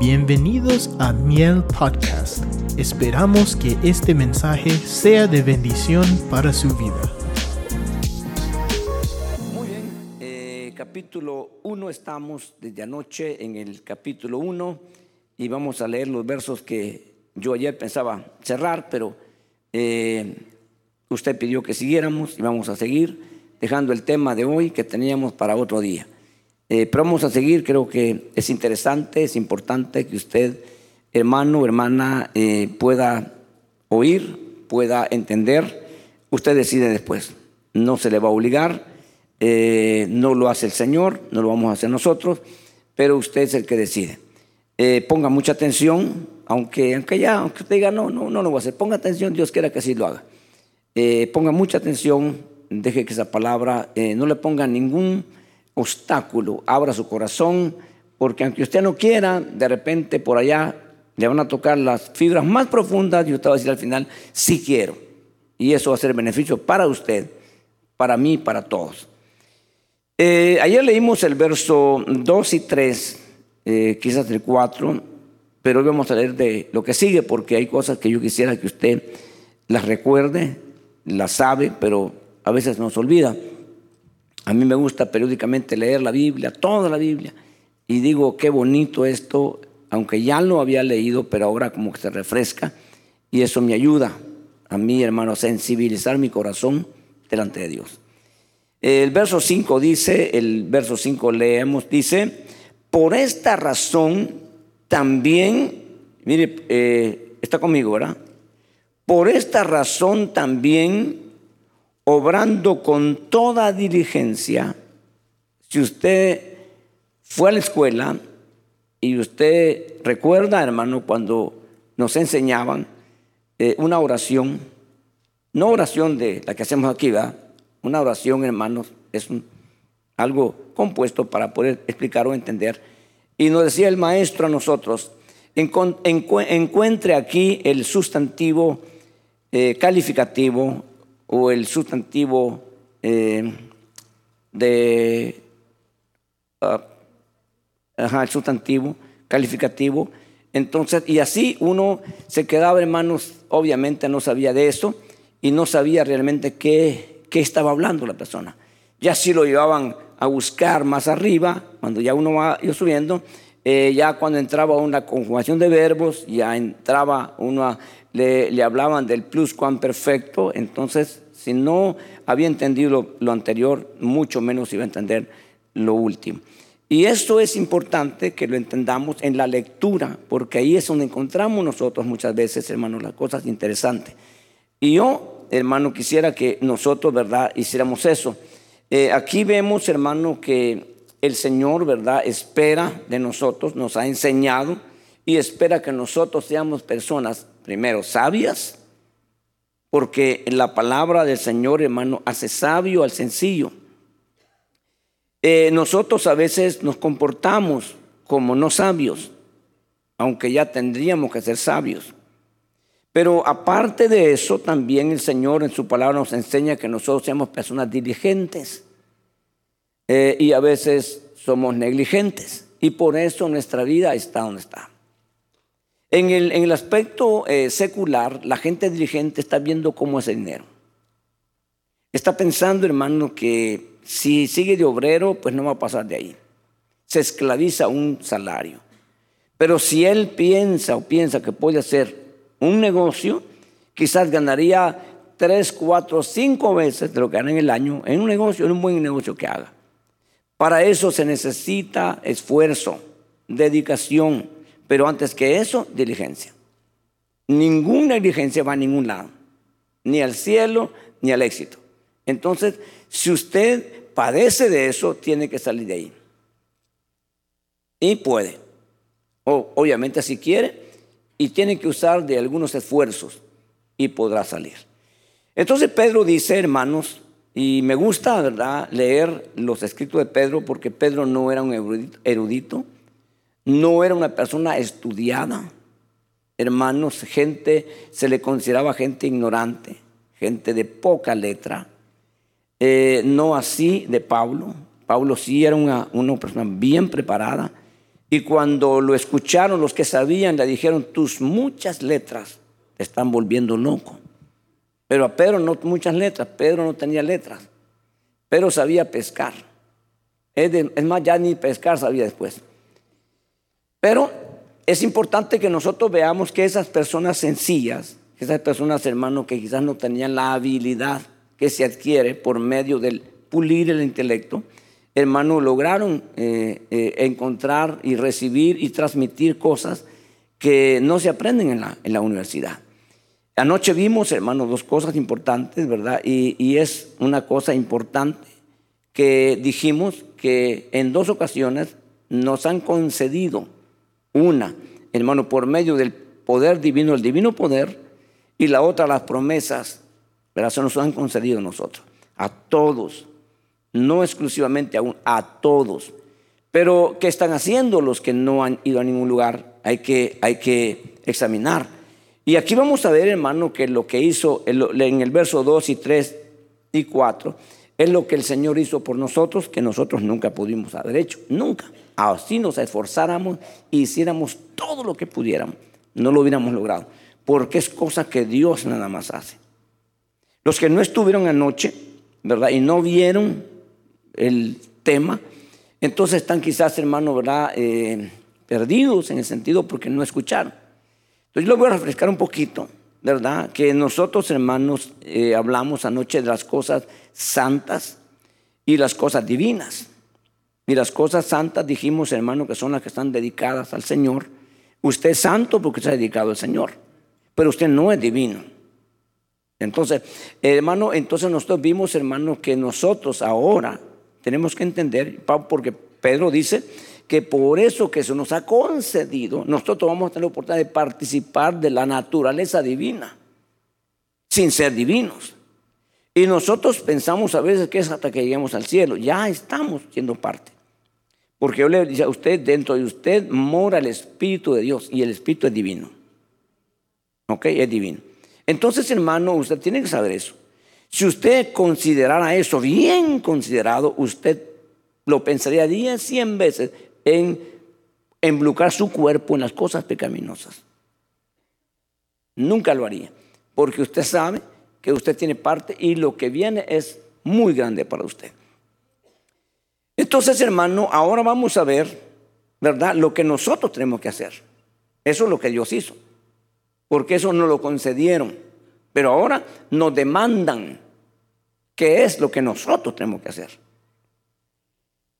Bienvenidos a Miel Podcast. Esperamos que este mensaje sea de bendición para su vida. Muy bien, eh, capítulo 1 estamos desde anoche en el capítulo 1 y vamos a leer los versos que yo ayer pensaba cerrar, pero eh, usted pidió que siguiéramos y vamos a seguir dejando el tema de hoy que teníamos para otro día. Eh, pero vamos a seguir, creo que es interesante, es importante que usted, hermano hermana, eh, pueda oír, pueda entender. Usted decide después, no se le va a obligar, eh, no lo hace el Señor, no lo vamos a hacer nosotros, pero usted es el que decide. ponga mucha atención, aunque, aunque ya, aunque usted diga, no, no, no lo voy a hacer, ponga atención, Dios quiera que así lo haga. ponga mucha atención, deje que esa palabra no le ponga ningún obstáculo, abra su corazón, porque aunque usted no quiera, de repente por allá le van a tocar las fibras más profundas y usted va a decir al final, sí quiero. Y eso va a ser beneficio para usted, para mí, para todos. Eh, ayer leímos el verso 2 y 3, eh, quizás el 4, pero hoy vamos a leer de lo que sigue porque hay cosas que yo quisiera que usted las recuerde, las sabe, pero a veces nos olvida. A mí me gusta periódicamente leer la Biblia, toda la Biblia, y digo, qué bonito esto, aunque ya lo había leído, pero ahora como que se refresca, y eso me ayuda a mí, hermano, a sensibilizar mi corazón delante de Dios. El verso 5 dice, el verso 5 leemos, dice, por esta razón también, mire, eh, está conmigo, ¿verdad? Por esta razón también obrando con toda diligencia, si usted fue a la escuela y usted recuerda, hermano, cuando nos enseñaban eh, una oración, no oración de la que hacemos aquí, ¿verdad? Una oración, hermanos, es algo compuesto para poder explicar o entender. Y nos decía el maestro a nosotros, encuentre aquí el sustantivo eh, calificativo o el sustantivo eh, de, ah, ajá, el sustantivo calificativo. Entonces, y así uno se quedaba, hermanos, obviamente no sabía de eso y no sabía realmente qué, qué estaba hablando la persona. Ya si lo llevaban a buscar más arriba, cuando ya uno va subiendo, eh, ya cuando entraba una conjugación de verbos, ya entraba uno a le, hablaban del plus perfecto, entonces si no había entendido lo, anterior, mucho menos iba a entender lo último. Y esto es importante que lo entendamos en la lectura, porque ahí es donde encontramos nosotros muchas veces, hermanos, las cosas interesantes. Y yo, hermano, quisiera que nosotros, ¿verdad?, hiciéramos eso. Eh, aquí vemos, hermano, que el Señor, ¿verdad?, espera de nosotros, nos ha enseñado y espera que nosotros seamos personas primero, sabias, porque la palabra del Señor, hermano, hace sabio al sencillo. Eh, nosotros a veces nos comportamos como no sabios, aunque ya tendríamos que ser sabios. Pero aparte de eso, también el Señor en su palabra nos enseña que nosotros seamos personas diligentes eh, y a veces somos negligentes. Y por eso nuestra vida está donde está. En el, aspecto eh, secular, la gente dirigente está viendo cómo es el dinero. Está pensando, hermano, que si sigue de obrero, pues no va a pasar de ahí. Se esclaviza un salario. Pero si él piensa o piensa que puede hacer un negocio, quizás ganaría tres, cuatro, cinco veces de lo que gana en el año en un negocio, en un buen negocio que haga. Para eso se necesita esfuerzo, dedicación, pero antes que eso, diligencia. Ninguna diligencia va a ningún lado, ni al cielo, ni al éxito. Entonces, si usted padece de eso, tiene que salir de ahí. Y puede. O, obviamente si quiere, y tiene que usar de algunos esfuerzos y podrá salir. Entonces Pedro dice, hermanos, y me gusta, ¿verdad?, leer los escritos de Pedro porque Pedro no era un erudito no era una persona estudiada. Hermanos, gente, se le consideraba gente ignorante, gente de poca letra. Eh, no así de Pablo. Pablo sí era una, una persona bien preparada. Y cuando lo escucharon, los que sabían le dijeron, tus muchas letras te están volviendo loco. Pero a Pedro no muchas letras, Pedro no tenía letras. Pedro sabía pescar. Es, más, ya ni pescar sabía después. Pero es importante que nosotros veamos que esas personas sencillas, esas personas, hermanos, que quizás no tenían la habilidad que se adquiere por medio del pulir el intelecto, hermanos, lograron eh, eh, encontrar y recibir y transmitir cosas que no se aprenden en la, en universidad. Anoche vimos, hermanos, dos cosas importantes, ¿verdad? Y, y, es una cosa importante que dijimos que en dos ocasiones nos han concedido una, hermano, por medio del poder divino, el divino poder, y la otra, las promesas, ¿verdad? Se nos han concedido a nosotros, a todos, no exclusivamente a, a todos. Pero, ¿qué están haciendo los que no han ido a ningún lugar? Hay que, hay que examinar. Y aquí vamos a ver, hermano, que lo que hizo en el verso 2 y 3 y 4 es lo que el Señor hizo por nosotros que nosotros nunca pudimos haber hecho. Nunca. Así nos esforzáramos e hiciéramos todo lo que pudiéramos. No lo hubiéramos logrado. Porque es cosa que Dios nada más hace. Los que no estuvieron anoche, ¿verdad? Y no vieron el tema, entonces están quizás, hermano, ¿verdad? Eh, perdidos en el sentido porque no escucharon. Entonces yo lo voy a refrescar un poquito ¿verdad? Que nosotros, hermanos, eh, hablamos anoche de las cosas santas y las cosas divinas. Y las cosas santas dijimos, hermano, que son las que están dedicadas al Señor. Usted es santo porque está dedicado al Señor, pero usted no es divino. Entonces, hermano, entonces nosotros vimos, hermano, que nosotros ahora tenemos que entender, porque Pedro dice que por eso que se nos ha concedido, nosotros vamos a tener la oportunidad de participar de la naturaleza divina, sin ser divinos. Y nosotros pensamos a veces que es hasta que lleguemos al cielo. Ya estamos siendo parte. Porque yo le digo a usted, dentro de usted mora el Espíritu de Dios y el Espíritu es divino. ¿Ok? Es divino. Entonces, hermano, usted tiene que saber eso. Si usted considerara eso bien considerado, usted lo pensaría 10, 100 veces en emblucar su cuerpo en las cosas pecaminosas. Nunca lo haría, porque usted sabe que usted tiene parte y lo que viene es muy grande para usted. Entonces, hermano, ahora vamos a ver, ¿verdad? Lo que nosotros tenemos que hacer. Eso es lo que Dios hizo, porque eso no lo concedieron, pero ahora nos demandan qué es lo que nosotros tenemos que hacer.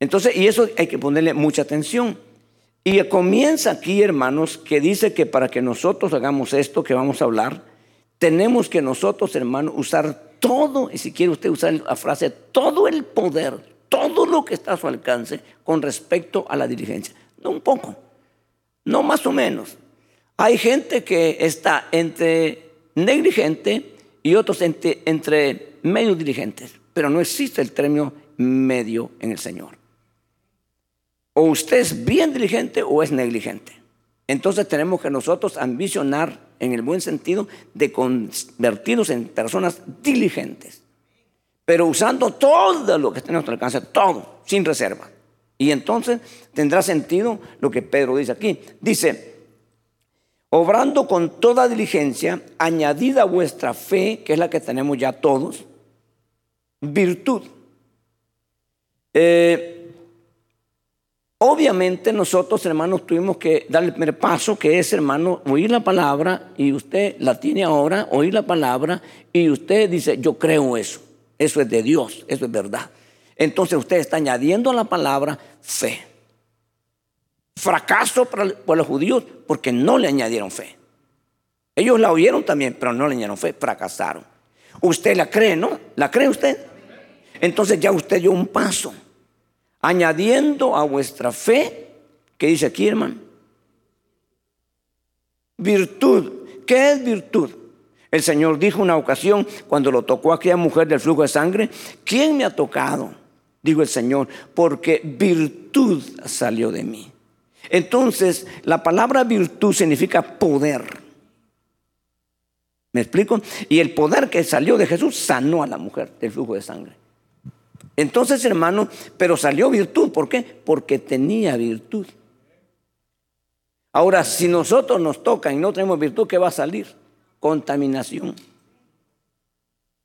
Entonces, y eso hay que ponerle mucha atención. Y comienza aquí, hermanos, que dice que para que nosotros hagamos esto que vamos a hablar, tenemos que nosotros, hermanos, usar todo, y si quiere usted usar la frase, todo el poder, todo lo que está a su alcance con respecto a la diligencia. No un poco, no más o menos. Hay gente que está entre negligente y otros entre, entre medio diligentes, pero no existe el término medio en el Señor. O usted es bien diligente o es negligente. Entonces tenemos que nosotros ambicionar en el buen sentido de convertirnos en personas diligentes, pero usando todo lo que está a nuestro alcance, todo, sin reserva. Y entonces tendrá sentido lo que Pedro dice aquí. Dice, obrando con toda diligencia, añadida a vuestra fe, que es la que tenemos ya todos, virtud. Eh, Obviamente nosotros, hermanos, tuvimos que dar el primer paso, que es, hermano, oír la palabra, y usted la tiene ahora, oír la palabra, y usted dice, yo creo eso, eso es de Dios, eso es verdad. Entonces usted está añadiendo a la palabra fe. Fracaso para, los judíos porque no le añadieron fe. Ellos la oyeron también, pero no le añadieron fe, fracasaron. Usted la cree, ¿no? ¿La cree usted? Entonces ya usted dio un paso añadiendo a vuestra fe, ¿qué dice aquí, hermano? Virtud. ¿Qué es virtud? El Señor dijo una ocasión cuando lo tocó a aquella mujer del flujo de sangre, ¿quién me ha tocado? Dijo el Señor, porque virtud salió de mí. Entonces, la palabra virtud significa poder. ¿Me explico? Y el poder que salió de Jesús sanó a la mujer del flujo de sangre. Entonces, hermano, pero salió virtud. ¿Por qué? Porque tenía virtud. Ahora, si nosotros nos tocan y no tenemos virtud, ¿qué va a salir? Contaminación.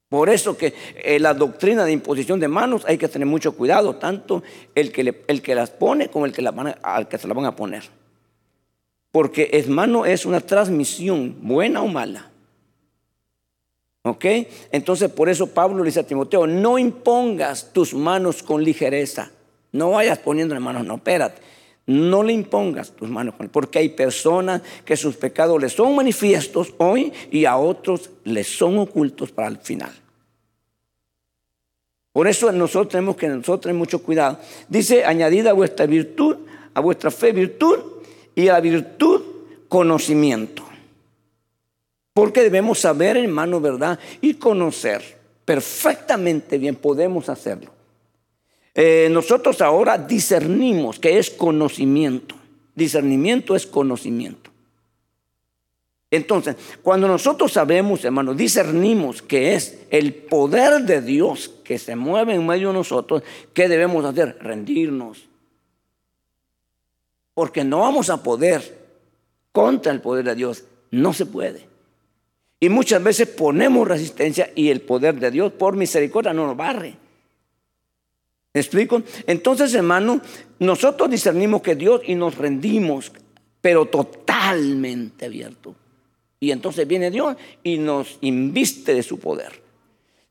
Por eso que eh, la doctrina de imposición de manos hay que tener mucho cuidado, tanto el que, el que las pone como el que, al que se la van a poner. Porque es mano es una transmisión, buena o mala. ¿Ok? Entonces por eso Pablo le dice a Timoteo, no impongas tus manos con ligereza. No vayas poniendo en manos, no, espérate. No le impongas tus manos, porque hay personas que sus pecados les son manifiestos hoy y a otros les son ocultos para el final. Por eso nosotros tenemos que nosotros tener mucho cuidado. Dice, añadida a vuestra virtud, a vuestra fe virtud y a virtud conocimiento. Porque debemos saber, hermano, ¿verdad? Y conocer perfectamente bien, podemos hacerlo. Eh, nosotros ahora discernimos que es conocimiento. Discernimiento es conocimiento. Entonces, cuando nosotros sabemos, hermano, discernimos que es el poder de Dios que se mueve en medio de nosotros, ¿qué debemos hacer? Rendirnos. Porque no vamos a poder contra el poder de Dios. No se puede. Y muchas veces ponemos resistencia y el poder de Dios por misericordia no nos barre. ¿Me explico? Entonces, hermano, nosotros discernimos que Dios y nos rendimos, pero totalmente abierto. Y entonces viene Dios y nos inviste de su poder.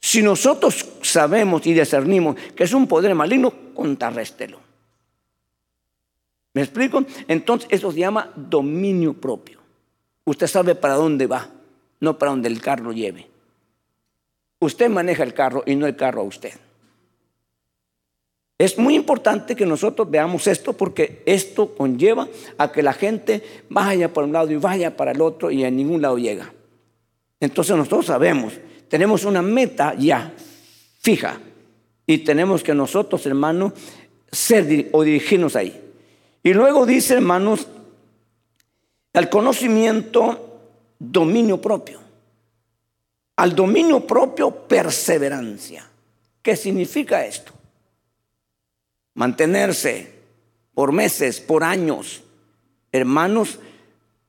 Si nosotros sabemos y discernimos que es un poder maligno, contrarréstelo. ¿Me explico? Entonces eso se llama dominio propio. Usted sabe para dónde va, no para donde el carro lleve. Usted maneja el carro y no el carro a usted. Es muy importante que nosotros veamos esto porque esto conlleva a que la gente vaya por un lado y vaya para el otro y a ningún lado llega. Entonces nosotros sabemos, tenemos una meta ya fija y tenemos que nosotros, hermanos, ser o dirigirnos ahí. Y luego dice, hermanos, al conocimiento, dominio propio. Al dominio propio, perseverancia. ¿Qué significa esto? Mantenerse por meses, por años, hermanos,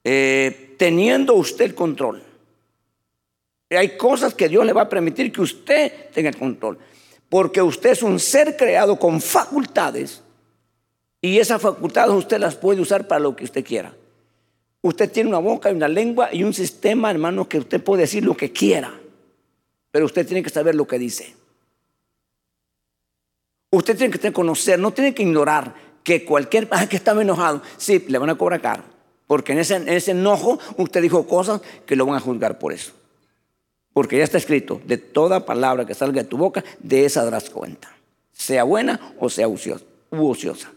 eh, teniendo usted el control. Hay cosas que Dios le va a permitir que usted tenga el control, porque usted es un ser creado con facultades y esas facultades usted las puede usar para lo que usted quiera. Usted tiene una boca y una lengua y un sistema, hermano, que usted puede decir lo que quiera, pero usted tiene que saber lo que dice. Usted tiene que conocer, no tiene que ignorar que cualquier, ah, que estaba enojado, sí, le van a cobrar caro. Porque en ese, en ese enojo usted dijo cosas que lo van a juzgar por eso. Porque ya está escrito, de toda palabra que salga de tu boca, de esa darás cuenta. Sea buena o sea ociosa.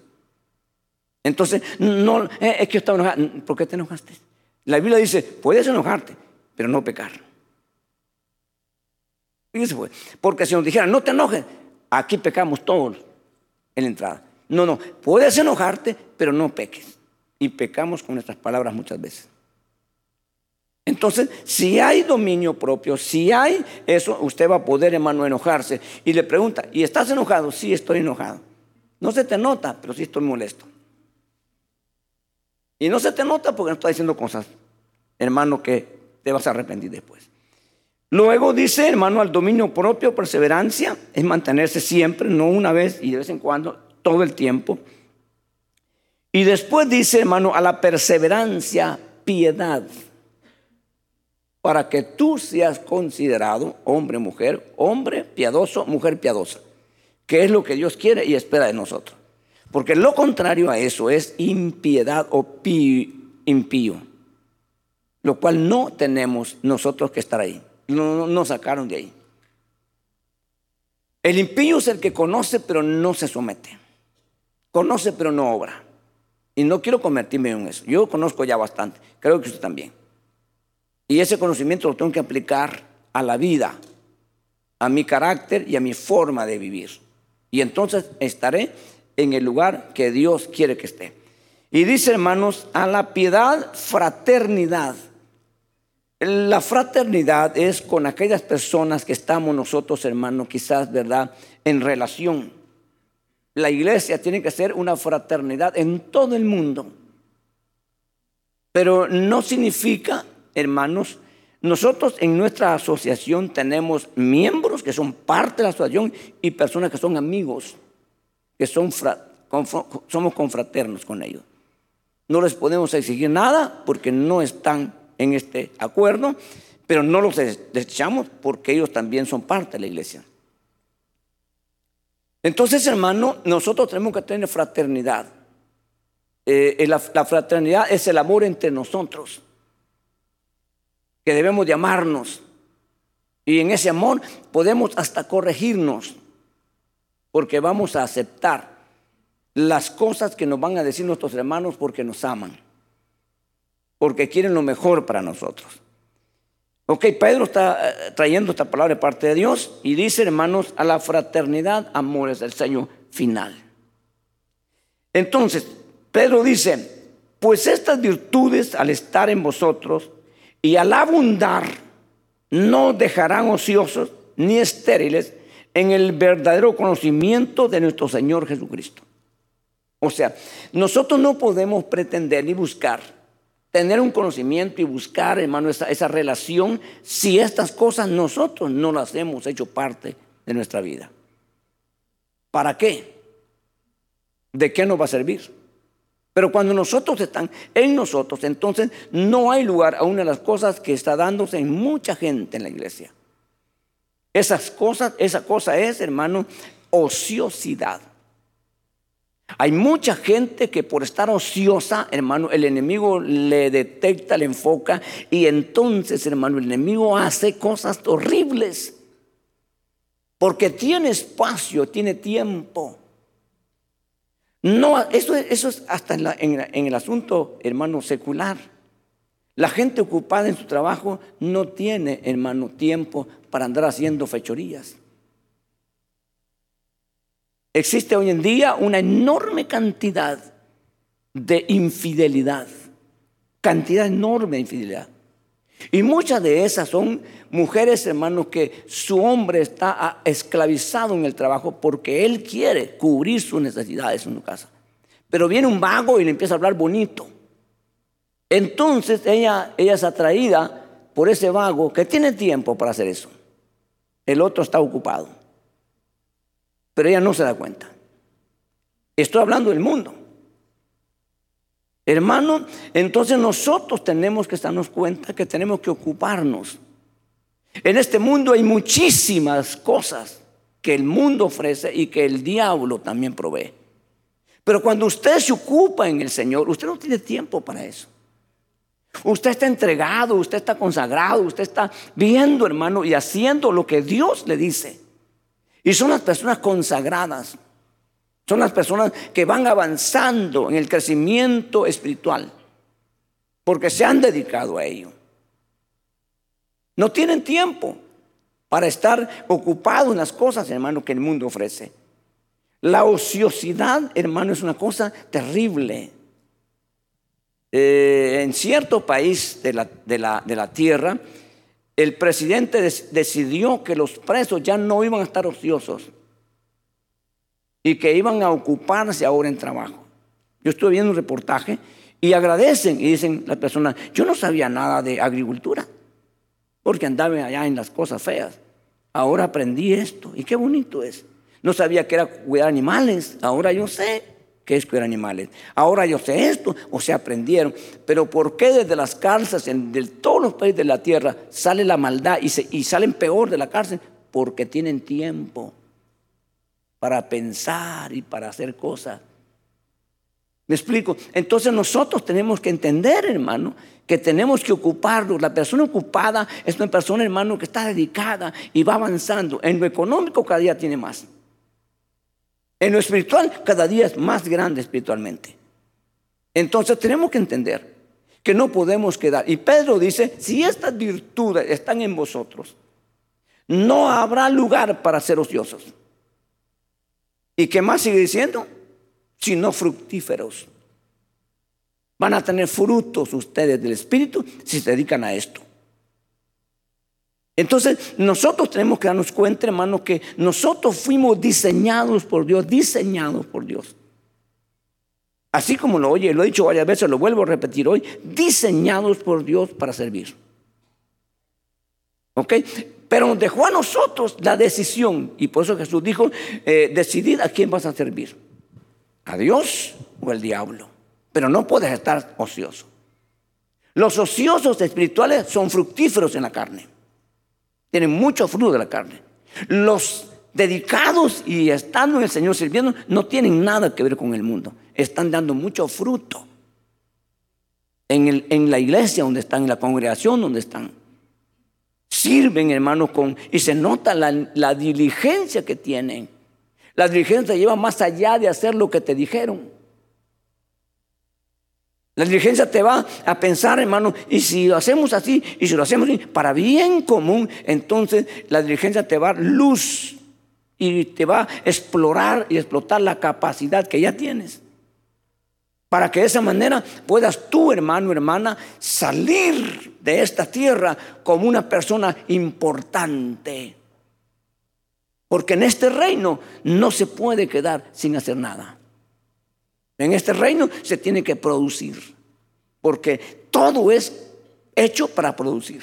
Entonces, no, eh, es que yo estaba enojado. ¿Por qué te enojaste? La Biblia dice, puedes enojarte, pero no pecar. Fíjese pues, porque si nos dijeran, no te enojes, Aquí pecamos todos en la entrada. No, no, puedes enojarte, pero no peques. Y pecamos con nuestras palabras muchas veces. Entonces, si hay dominio propio, si hay eso, usted va a poder, hermano, enojarse. Y le pregunta, ¿y estás enojado? Sí, estoy enojado. No se te nota, pero sí estoy molesto. Y no se te nota porque no está diciendo cosas, hermano, que te vas a arrepentir después. Luego dice, hermano, al dominio propio, perseverancia, es mantenerse siempre, no una vez y de vez en cuando, todo el tiempo. Y después dice, hermano, a la perseverancia, piedad, para que tú seas considerado hombre, mujer, hombre piadoso, mujer piadosa, que es lo que Dios quiere y espera de nosotros. Porque lo contrario a eso es impiedad o impío, lo cual no tenemos nosotros que estar ahí no sacaron de ahí. El impío es el que conoce pero no se somete. Conoce pero no obra. Y no quiero convertirme en eso. Yo conozco ya bastante. Creo que usted también. Y ese conocimiento lo tengo que aplicar a la vida, a mi carácter y a mi forma de vivir. Y entonces estaré en el lugar que Dios quiere que esté. Y dice, hermanos, a la piedad, fraternidad. La fraternidad es con aquellas personas que estamos nosotros, hermanos, quizás, ¿verdad?, en relación. La iglesia tiene que ser una fraternidad en todo el mundo. Pero no significa, hermanos, nosotros en nuestra asociación tenemos miembros que son parte de la asociación y personas que son amigos, que son somos confraternos con ellos. No les podemos exigir nada porque no están en este acuerdo, pero no los desechamos porque ellos también son parte de la iglesia. Entonces, hermano, nosotros tenemos que tener fraternidad. Eh, la, fraternidad es el amor entre nosotros que debemos de amarnos. Y en ese amor podemos hasta corregirnos, porque vamos a aceptar las cosas que nos van a decir nuestros hermanos porque nos aman, porque quieren lo mejor para nosotros. Ok, Pedro está eh, trayendo esta palabra de parte de Dios y dice, hermanos, a la fraternidad, amores del Señor final. Entonces, Pedro dice, pues estas virtudes al estar en vosotros y al abundar no dejarán ociosos ni estériles en el verdadero conocimiento de nuestro Señor Jesucristo. O sea, nosotros no podemos pretender ni buscar tener un conocimiento y buscar, hermano, esa, esa relación si estas cosas nosotros no las hemos hecho parte de nuestra vida. ¿Para qué? ¿De qué nos va a servir? Pero cuando nosotros están en nosotros, entonces no hay lugar a una de las cosas que está dándose en mucha gente en la iglesia. Esas cosas, esa cosa es, hermano, ociosidad. Hay mucha gente que por estar ociosa, hermano, el enemigo le detecta, le enfoca y entonces, hermano, el enemigo hace cosas horribles. Porque tiene espacio, tiene tiempo. No, eso, eso es hasta en, en el asunto, hermano, secular. La gente ocupada en su trabajo no tiene, hermano, tiempo para andar haciendo fechorías. Existe hoy en día una enorme cantidad de infidelidad, cantidad enorme de infidelidad. Y muchas de esas son mujeres, hermanos, que su hombre está esclavizado en el trabajo porque él quiere cubrir sus necesidades en su casa. Pero viene un vago y le empieza a hablar bonito. Entonces ella, ella es atraída por ese vago que tiene tiempo para hacer eso. El otro está ocupado. Pero ella no se da cuenta. Estoy hablando del mundo. Hermano, entonces nosotros tenemos que darnos cuenta que tenemos que ocuparnos. En este mundo hay muchísimas cosas que el mundo ofrece y que el diablo también provee. Pero cuando usted se ocupa en el Señor, usted no tiene tiempo para eso. Usted está entregado, usted está consagrado, usted está viendo, hermano, y haciendo lo que Dios le dice. Y son las personas consagradas. Son las personas que van avanzando en el crecimiento espiritual porque se han dedicado a ello. No tienen tiempo para estar ocupados en las cosas, hermano, que el mundo ofrece. La ociosidad, hermano, es una cosa terrible. Eh, en cierto país de la, de la tierra, el presidente decidió que los presos ya no iban a estar ociosos y que iban a ocuparse ahora en trabajo. Yo estuve viendo un reportaje y agradecen y dicen las personas, yo no sabía nada de agricultura, porque andaba allá en las cosas feas. Ahora aprendí esto y qué bonito es. No sabía que era cuidar animales, ahora yo sé que es cuidar animales. Ahora yo sé esto, o se aprendieron. Pero ¿por qué desde las cárceles, de todos los países de la tierra, sale la maldad y, y salen peor de la cárcel? Porque tienen tiempo para pensar y para hacer cosas. ¿Me explico? Entonces nosotros tenemos que entender, hermano, que tenemos que ocuparnos. La persona ocupada es una persona, hermano, que está dedicada y va avanzando. En lo económico cada día tiene más. En lo espiritual cada día es más grande espiritualmente. Entonces tenemos que entender que no podemos quedar. Y Pedro dice, si estas virtudes están en vosotros, no habrá lugar para ser ociosos. ¿Y qué más sigue diciendo? Sino fructíferos. Van a tener frutos ustedes del Espíritu si se dedican a esto. Entonces, nosotros tenemos que darnos cuenta, hermanos, que nosotros fuimos diseñados por Dios, diseñados por Dios. así como lo oye, lo he dicho varias veces, lo vuelvo a repetir hoy, diseñados por Dios para servir. ¿Ok? Pero nos dejó a nosotros la decisión. Y por eso Jesús dijo, eh, decidid a quién vas a servir. ¿A Dios o al diablo? Pero no puedes estar ocioso. Los ociosos espirituales son fructíferos en la carne. Tienen mucho fruto de la carne. Los dedicados y estando en el Señor sirviendo no tienen nada que ver con el mundo. Están dando mucho fruto. En, la iglesia donde están, en la congregación donde están. Sirven, hermanos, y se nota la diligencia que tienen. La diligencia lleva más allá de hacer lo que te dijeron. La diligencia te va a pensar, hermano, y si lo hacemos así, y si lo hacemos así, para bien común, entonces la diligencia te va a dar luz y te va a explorar y explotar la capacidad que ya tienes. Para que de esa manera puedas tú, hermano, hermana, salir de esta tierra como una persona importante. Porque en este reino no se puede quedar sin hacer nada. En este reino se tiene que producir. Porque todo es hecho para producir.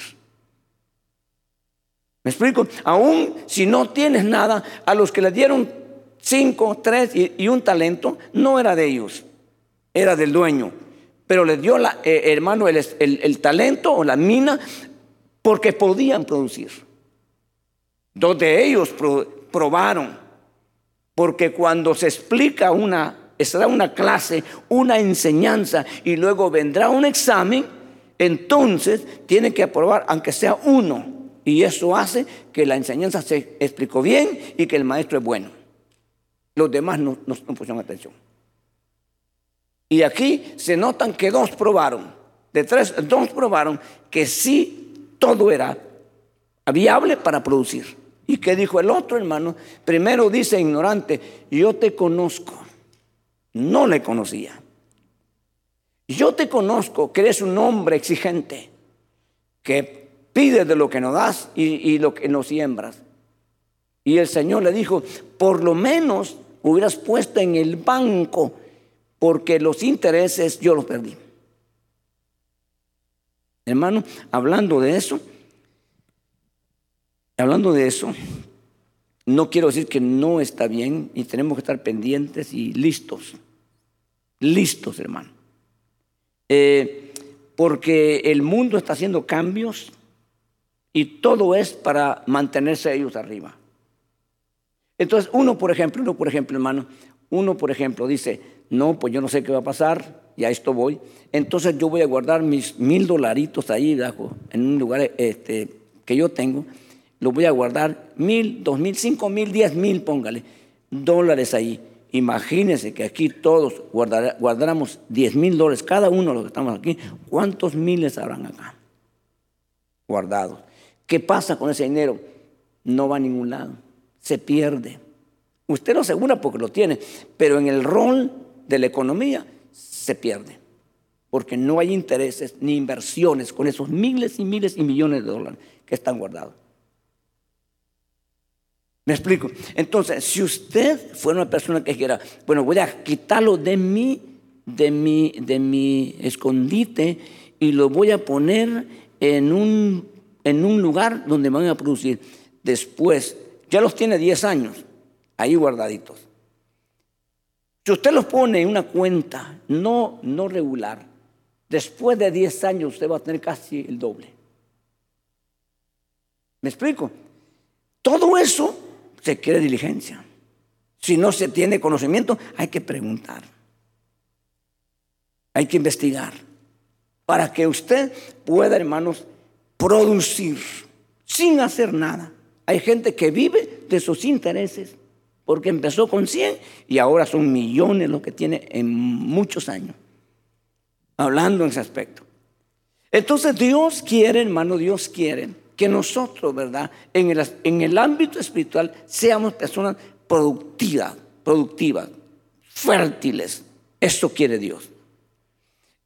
¿Me explico? Aún si no tienes nada, a los que le dieron cinco, tres y, un talento, no era de ellos era del dueño, pero le dio, la, eh, hermano, el, talento o la mina porque podían producir. Dos de ellos probaron, porque cuando se explica una, será una clase, una enseñanza y luego vendrá un examen, entonces tiene que aprobar aunque sea uno. Y eso hace que la enseñanza se explicó bien y que el maestro es bueno. Los demás no, no, pusieron atención. Y aquí se notan que dos probaron, de tres, dos probaron que sí todo era viable para producir. ¿Y qué dijo el otro hermano? Primero dice ignorante, yo te conozco. No le conocía. Yo te conozco que eres un hombre exigente, que pides de lo que no das y, y lo que no siembras. Y el Señor le dijo, por lo menos hubieras puesto en el banco porque los intereses yo los perdí. Hermano, hablando de eso, hablando de eso, no quiero decir que no está bien y tenemos que estar pendientes y listos, listos, hermano. Eh, porque el mundo está haciendo cambios y todo es para mantenerse ellos arriba. Entonces, uno, por ejemplo, uno, por ejemplo, hermano, uno, por ejemplo, dice, no, pues yo no sé qué va a pasar, y a esto voy. Entonces yo voy a guardar mis mil dolaritos ahí en un lugar este, que yo tengo. Los voy a guardar mil, dos mil, cinco mil, diez mil, póngale, dólares ahí. Imagínense que aquí todos guardáramos diez mil dólares, cada uno de los que estamos aquí, ¿cuántos miles habrán acá? Guardados. ¿Qué pasa con ese dinero? No va a ningún lado, se pierde. Usted lo asegura porque lo tiene, pero en el rol de la economía se pierde, porque no hay intereses ni inversiones con esos miles y miles y millones de dólares que están guardados. ¿Me explico? Entonces, si usted fuera una persona que quiera, bueno, voy a quitarlo de mi, de mi, de mi escondite y lo voy a poner en un, en un lugar donde van a producir. Después, ya los tiene 10 años ahí guardaditos. Si usted los pone en una cuenta no, no regular, después de 10 años usted va a tener casi el doble. ¿Me explico? Todo eso se quiere diligencia. Si no se tiene conocimiento, hay que preguntar. Hay que investigar. Para que usted pueda, hermanos, producir sin hacer nada. Hay gente que vive de sus intereses porque empezó con 100 y ahora son millones lo que tiene en muchos años. Hablando en ese aspecto. Entonces Dios quiere, hermano, Dios quiere que nosotros, ¿verdad? En el, en el ámbito espiritual seamos personas productivas, productivas, fértiles. Eso quiere Dios.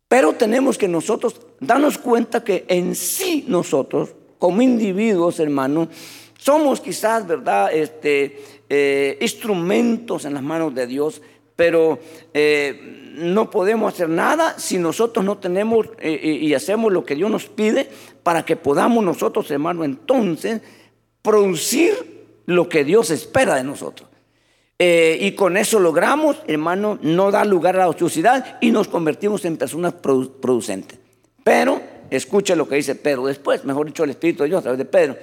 Pero tenemos que nosotros darnos cuenta que en sí nosotros, como individuos, hermano, somos quizás, ¿verdad? Este, eh, instrumentos en las manos de Dios, pero eh, no podemos hacer nada si nosotros no tenemos eh, y hacemos lo que Dios nos pide para que podamos nosotros, hermano, entonces producir lo que Dios espera de nosotros. Eh, y con eso logramos, hermano, no dar lugar a la ociosidad y nos convertimos en personas producentes. Pero, escuche lo que dice Pedro después, mejor dicho, el Espíritu de Dios a través de Pedro.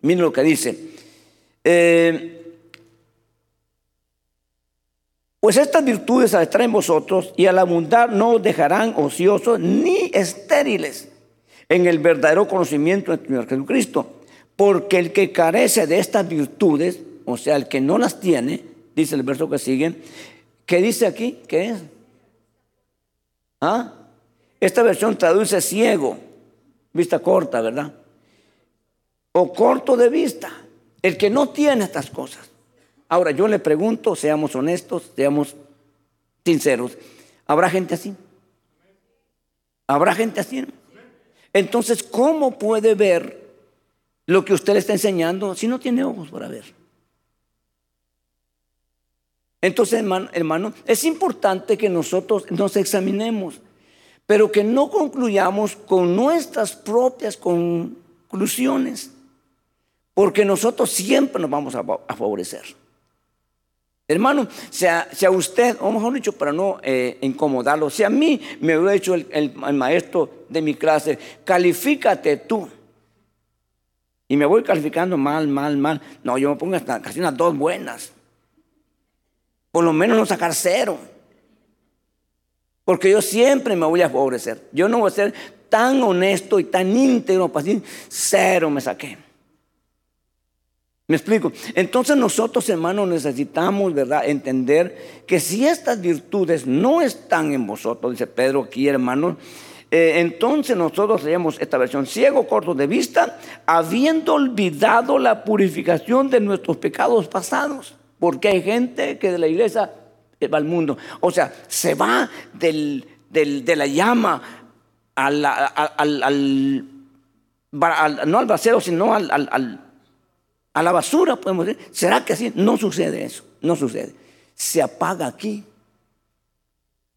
Miren lo que dice. Eh, pues estas virtudes al estar en vosotros y al abundar no os dejarán ociosos ni estériles en el verdadero conocimiento de Señor Jesucristo. Porque el que carece de estas virtudes, o sea, el que no las tiene, dice el verso que sigue, ¿qué dice aquí? ¿Qué es? ¿Ah? Esta versión traduce ciego, vista corta, ¿verdad? O corto de vista, el que no tiene estas cosas. Ahora yo le pregunto, seamos honestos, seamos sinceros, ¿habrá gente así? ¿Habrá gente así? Entonces, ¿cómo puede ver lo que usted le está enseñando si no tiene ojos para ver? Entonces, hermano, hermano, es importante que nosotros nos examinemos, pero que no concluyamos con nuestras propias conclusiones, porque nosotros siempre nos vamos a, favorecer. Hermano, sea, sea usted, o mejor dicho, para no eh, incomodarlo, si a mí me hubiera dicho el, maestro de mi clase, califícate tú. Y me voy calificando mal, mal, mal. No, yo me pongo hasta casi unas dos buenas. Por lo menos no sacar cero. Porque yo siempre me voy a favorecer. Yo no voy a ser tan honesto y tan íntegro para decir, cero me saqué. ¿Me explico? Entonces nosotros, hermanos, necesitamos, ¿verdad?, entender que si estas virtudes no están en vosotros, dice Pedro aquí, hermanos, eh, entonces nosotros leemos esta versión, ciego, corto de vista, habiendo olvidado la purificación de nuestros pecados pasados. Porque hay gente que de la iglesia va al mundo. O sea, se va del, de la llama al, al, no al vacío, sino al, a la basura, podemos decir. ¿Será que así? No sucede eso, no sucede. Se apaga aquí.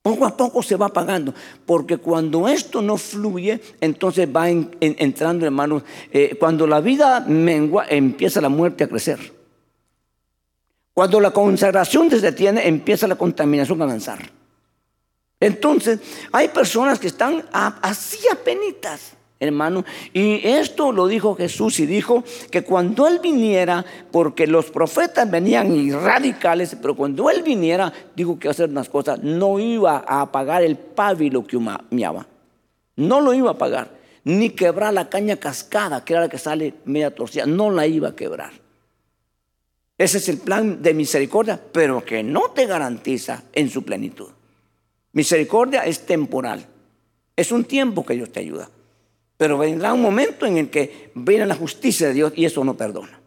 Poco a poco se va apagando, porque cuando esto no fluye, entonces va entrando, hermanos, eh, cuando la vida mengua, empieza la muerte a crecer. Cuando la consagración se detiene, empieza la contaminación a avanzar. Entonces, hay personas que están así apenitas, hermano. Y esto lo dijo Jesús y dijo que cuando Él viniera, porque los profetas venían radicales, pero cuando Él viniera, dijo que iba a hacer unas cosas, no iba a apagar el pábilo que humeaba. No lo iba a apagar. Ni quebrar la caña cascada, que era la que sale media torcida, no la iba a quebrar. Ese es el plan de misericordia, pero que no te garantiza en su plenitud. Misericordia es temporal. Es un tiempo que Dios te ayuda. Pero vendrá un momento en el que viene la justicia de Dios y eso no perdona.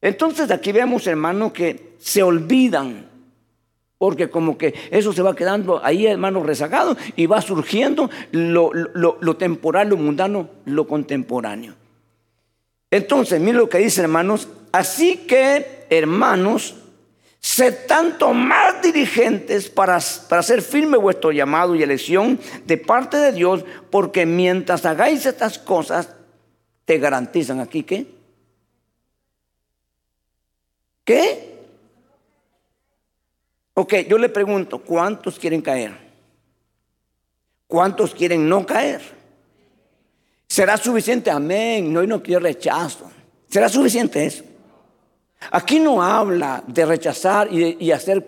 Entonces aquí vemos, hermano, que se olvidan. Porque como que eso se va quedando ahí, hermano, rezagado y va surgiendo lo, lo temporal, lo mundano, lo contemporáneo. Entonces, miren lo que dice, hermanos. Así que, hermanos, sed tanto más dirigentes para, para hacer firme vuestro llamado y elección de parte de Dios, porque mientras hagáis estas cosas, te garantizan aquí que. ¿Qué? Ok, yo le pregunto, ¿cuántos quieren caer? ¿Cuántos quieren no caer? ¿Será suficiente? Amén. No, no quiero rechazo. ¿Será suficiente eso? Aquí no habla de rechazar y, hacer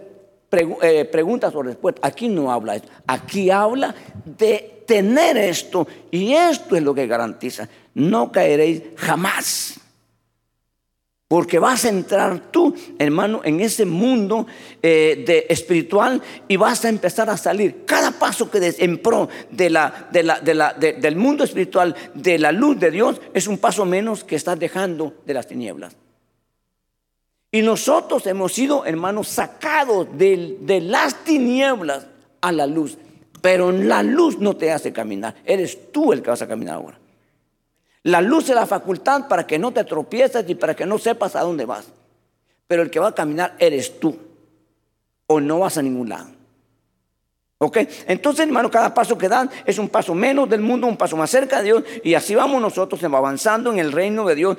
eh, preguntas o respuestas. Aquí no habla eso. Aquí habla de tener esto. Y esto es lo que garantiza. No caeréis jamás. Porque vas a entrar tú, hermano, en ese mundo eh, de espiritual y vas a empezar a salir. Cada paso que des en pro de la, de la, del mundo espiritual, de la luz de Dios, es un paso menos que estás dejando de las tinieblas. Y nosotros hemos sido, hermanos, sacados de, las tinieblas a la luz. Pero la luz no te hace caminar. Eres tú el que vas a caminar ahora. La luz es la facultad para que no te tropieces y para que no sepas a dónde vas. Pero el que va a caminar eres tú. o no vas a ningún lado. ¿Ok? Entonces, hermano, cada paso que dan es un paso menos del mundo, un paso más cerca de Dios. Y así vamos nosotros avanzando en el reino de Dios.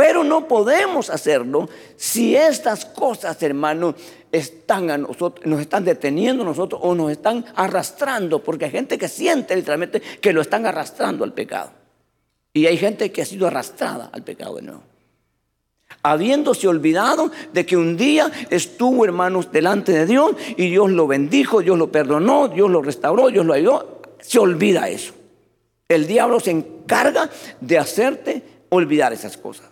Pero no podemos hacerlo si estas cosas, hermano, están a nosotros, nos están deteniendo nosotros o nos están arrastrando. Porque hay gente que siente literalmente que lo están arrastrando al pecado. Y hay gente que ha sido arrastrada al pecado de nuevo habiéndose olvidado de que un día estuvo, hermanos, delante de Dios y Dios lo bendijo, Dios lo perdonó, Dios lo restauró, Dios lo ayudó. Se olvida eso. El diablo se encarga de hacerte olvidar esas cosas.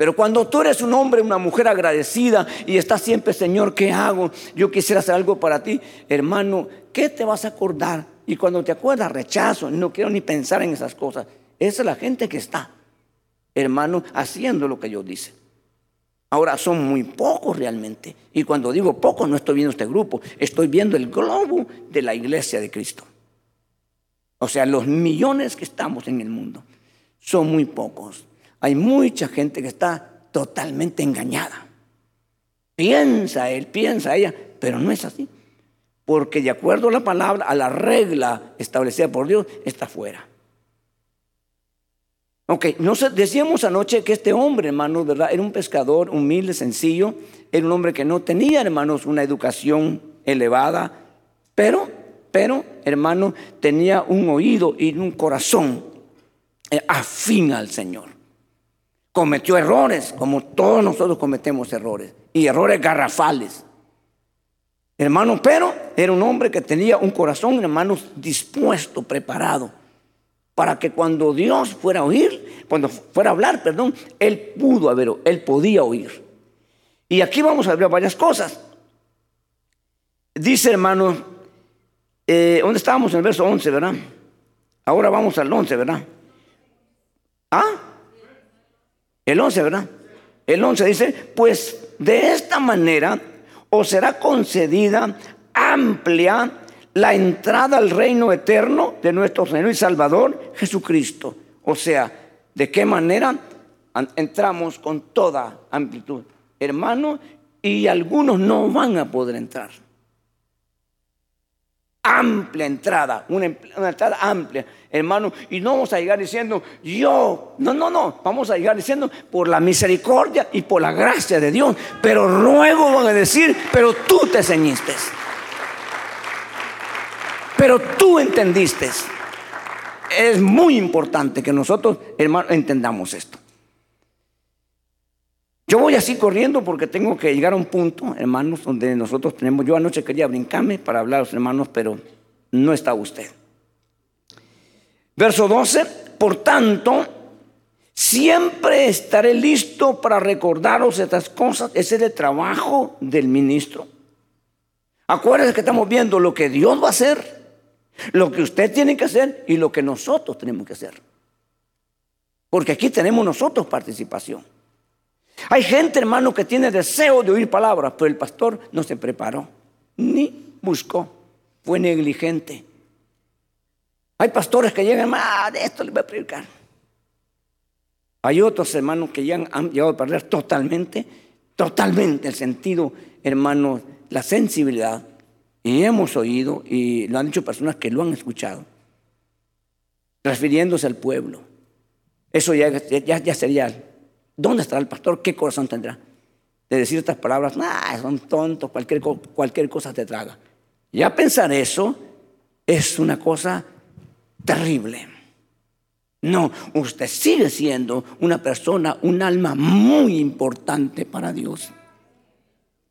Pero cuando tú eres un hombre, una mujer agradecida y estás siempre, Señor, ¿qué hago? Yo quisiera hacer algo para ti, hermano, ¿qué te vas a acordar? Y cuando te acuerdas, rechazo, no quiero ni pensar en esas cosas. Esa es la gente que está hermano, haciendo lo que Dios dice. Ahora son muy pocos realmente. Y cuando digo pocos, no estoy viendo este grupo, estoy viendo el globo de la iglesia de Cristo. O sea, los millones que estamos en el mundo son muy pocos. Hay mucha gente que está totalmente engañada. Piensa él, piensa ella, pero no es así. Porque de acuerdo a la palabra, a la regla establecida por Dios, está fuera. Ok, decíamos anoche que este hombre, hermanos, ¿verdad? Era un pescador humilde, sencillo. Era un hombre que no tenía, hermanos, una educación elevada. Pero, pero, hermano, tenía un oído y un corazón eh, afín al Señor. Cometió errores, como todos nosotros cometemos errores. Y errores garrafales. Hermano, pero era un hombre que tenía un corazón, hermanos, dispuesto, preparado para que cuando Dios fuera a oír, cuando fuera a hablar, perdón, él pudo haber, él podía oír. Y aquí vamos a ver varias cosas. Dice hermano, eh, ¿dónde estábamos? En el verso 11, ¿verdad? Ahora vamos al 11, ¿verdad? ¿Ah? El 11, ¿verdad? El 11 dice, pues de esta manera os será concedida amplia la entrada al reino eterno de nuestro Señor y Salvador Jesucristo. O sea, ¿de qué manera entramos con toda amplitud? Hermano, y algunos no van a poder entrar. Amplia entrada, una, entrada amplia, hermano, y no vamos a llegar diciendo, yo, no, no, no, vamos a llegar diciendo por la misericordia y por la gracia de Dios, pero luego van a decir, pero tú te ceñiste. Pero tú entendiste. Es muy importante que nosotros, hermanos, entendamos esto. Yo voy así corriendo porque tengo que llegar a un punto, hermanos, donde nosotros tenemos, yo anoche quería brincarme para hablar a los hermanos, pero no está usted. Verso 12, por tanto, siempre estaré listo para recordaros estas cosas. Ese es el trabajo del ministro. Acuérdense que estamos viendo lo que Dios va a hacer lo que usted tiene que hacer y lo que nosotros tenemos que hacer. Porque aquí tenemos nosotros participación. Hay gente, hermano, que tiene deseo de oír palabras, pero el pastor no se preparó, ni buscó, fue negligente. Hay pastores que llegan, ah, de esto les voy a predicar. Hay otros hermanos que ya han llegado a perder totalmente, totalmente el sentido, hermano, la sensibilidad y hemos oído, y lo han dicho personas que lo han escuchado, refiriéndose al pueblo. Eso ya, sería, ¿dónde estará el pastor? ¿Qué corazón tendrá? De decir estas palabras, ah, son tontos, cualquier, cualquier cosa te traga. Ya pensar eso es una cosa terrible. No, usted sigue siendo una persona, un alma muy importante para Dios.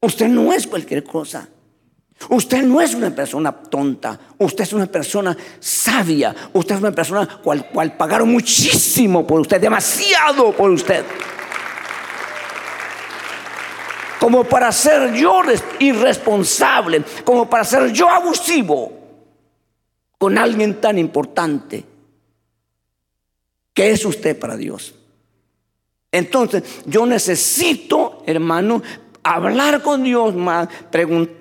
Usted no es cualquier cosa. Usted no es una persona tonta, usted es una persona sabia, usted es una persona cual, cual pagaron muchísimo por usted, demasiado por usted. Como para ser yo irresponsable, como para ser yo abusivo con alguien tan importante que es usted para Dios. Entonces, yo necesito, hermano, hablar con Dios más,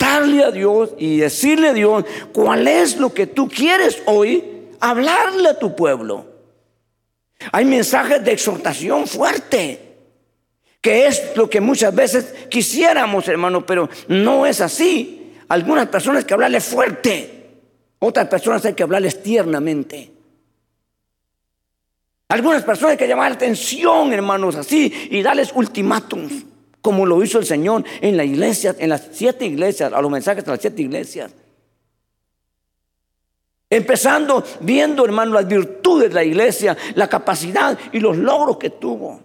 a Dios y decirle a Dios cuál es lo que tú quieres hoy, hablarle a tu pueblo. Hay mensajes de exhortación fuerte, Que es lo que muchas veces quisiéramos, hermano, pero no es así. Algunas personas hay que hablarles fuerte, otras personas hay que hablarles tiernamente. Algunas personas hay que llamar la atención, hermanos, así, y darles ultimátums, como lo hizo el Señor en la iglesia, en las siete iglesias, a los mensajes de las siete iglesias. Empezando viendo, hermano, las virtudes de la iglesia, la capacidad y los logros que tuvo.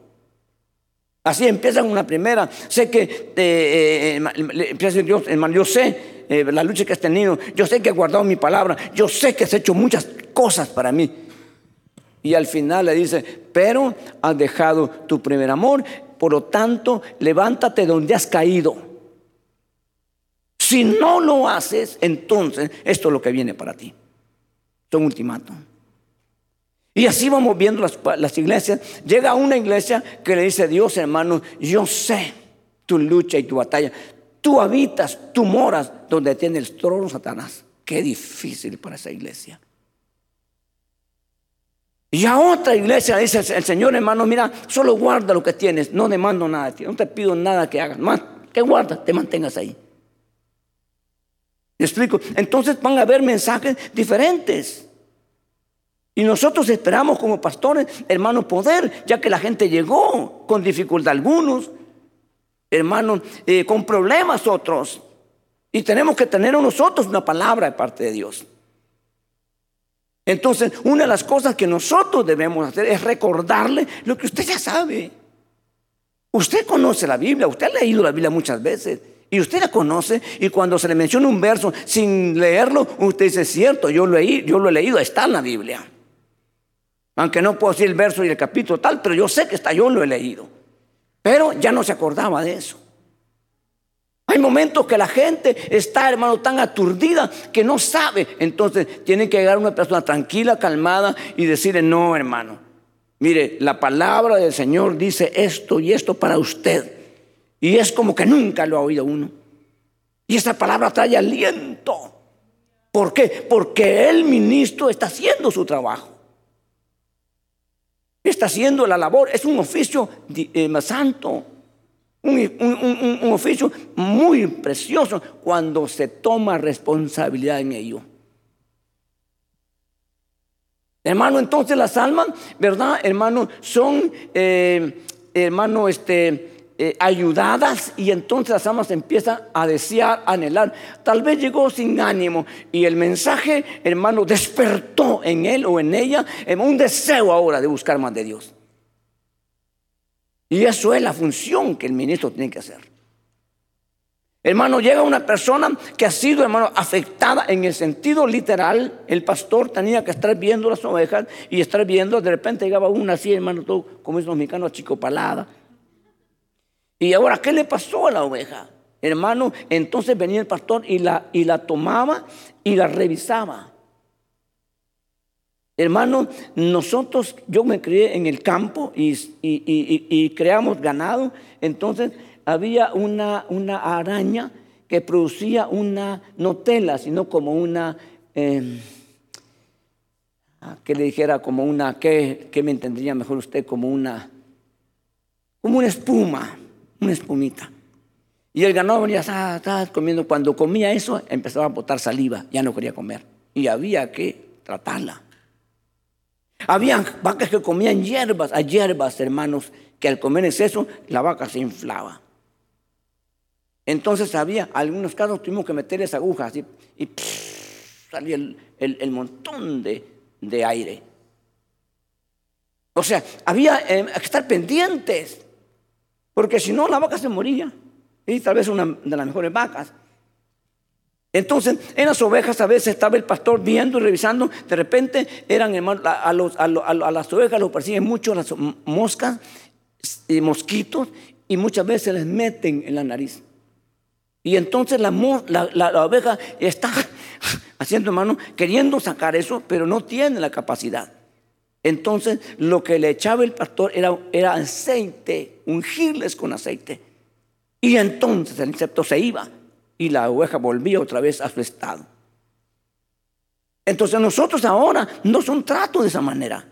Así empiezan una primera. Sé que, eh, eh, Dios, hermano, yo sé eh, la lucha que has tenido. Yo sé que has guardado mi palabra. Yo sé que has hecho muchas cosas para mí. Y al final le dice, pero has dejado tu primer amor. Por lo tanto, levántate donde has caído. Si no lo haces, entonces esto es lo que viene para ti un ultimátum. Y así vamos viendo las, las, iglesias. Llega una iglesia que le dice, Dios hermano, yo sé tu lucha y tu batalla. Tú habitas, tú moras donde tiene el trono Satanás. Qué difícil para esa iglesia. Y a otra iglesia dice el Señor, hermano, mira, solo guarda lo que tienes, no demando nada de ti, no te pido nada que hagas, más que guarda, te mantengas ahí. ¿Me explico? Entonces van a haber mensajes diferentes. Y nosotros esperamos como pastores, hermanos, poder, ya que la gente llegó con dificultad algunos, hermanos, eh, con problemas otros. Y tenemos que tener nosotros una palabra de parte de Dios. Entonces, una de las cosas que nosotros debemos hacer es recordarle lo que usted ya sabe. Usted conoce la Biblia, usted ha leído la Biblia muchas veces. Y usted la conoce y cuando se le menciona un verso sin leerlo, usted dice, cierto, yo lo, he, yo lo he leído, está en la Biblia. Aunque no puedo decir el verso y el capítulo tal, pero yo sé que está, yo lo he leído. Pero ya no se acordaba de eso. Hay momentos que la gente está, hermano, tan aturdida que no sabe. Entonces tiene que llegar una persona tranquila, calmada y decirle, no, hermano. Mire, la palabra del Señor dice esto y esto para usted. Y es como que nunca lo ha oído uno. Y esa palabra trae aliento. ¿Por qué? Porque el ministro está haciendo su trabajo. Está haciendo la labor. Es un oficio eh, santo. Un, un, oficio muy precioso cuando se toma responsabilidad en ello. Hermano, entonces las almas, ¿verdad? Hermano, son, eh, hermano, este, eh, ayudadas y entonces las almas empiezan a desear, anhelar. Tal vez llegó sin ánimo y el mensaje, hermano, despertó en él o en ella un deseo ahora de buscar más de Dios. Y eso es la función que el ministro tiene que hacer. Hermano, llega una persona que ha sido, hermano, afectada en el sentido literal. El pastor tenía que estar viendo las ovejas y estar viendo, de repente llegaba una así, hermano, todo como es los mexicanos, palada y ahora, ¿qué le pasó a la oveja? Hermano, entonces venía el pastor y la, y la tomaba y la revisaba. Hermano, nosotros, yo me crié en el campo y, creamos ganado, entonces había una, una, araña que producía una, no tela, sino como una, em, ah, que le dijera como una, ¿qué, me entendería mejor usted? Como una, como una espuma una espumita. Y el ganado venía, estaba comiendo. Cuando comía eso, empezaba a botar saliva, ya no quería comer. Y había que tratarla. Había vacas que comían hierbas, a hierbas, hermanos, que al comer exceso, la vaca se inflaba. Entonces había, algunos casos tuvimos que meterles agujas y, y salía el, montón de, de, aire. O sea, había eh, que estar pendientes. Porque si no, la vaca se moría. Y tal vez una de las mejores vacas. Entonces, en las ovejas a veces estaba el pastor viendo y revisando. De repente eran a, las ovejas los persiguen mucho las moscas y mosquitos y muchas veces les meten en la nariz. Y entonces la, la, oveja está haciendo hermano, queriendo sacar eso, pero no tiene la capacidad. Entonces lo que le echaba el pastor era, era aceite, ungirles con aceite. Y entonces el insecto se iba y la oveja volvía otra vez a su estado. Entonces nosotros ahora no son tratos de esa manera.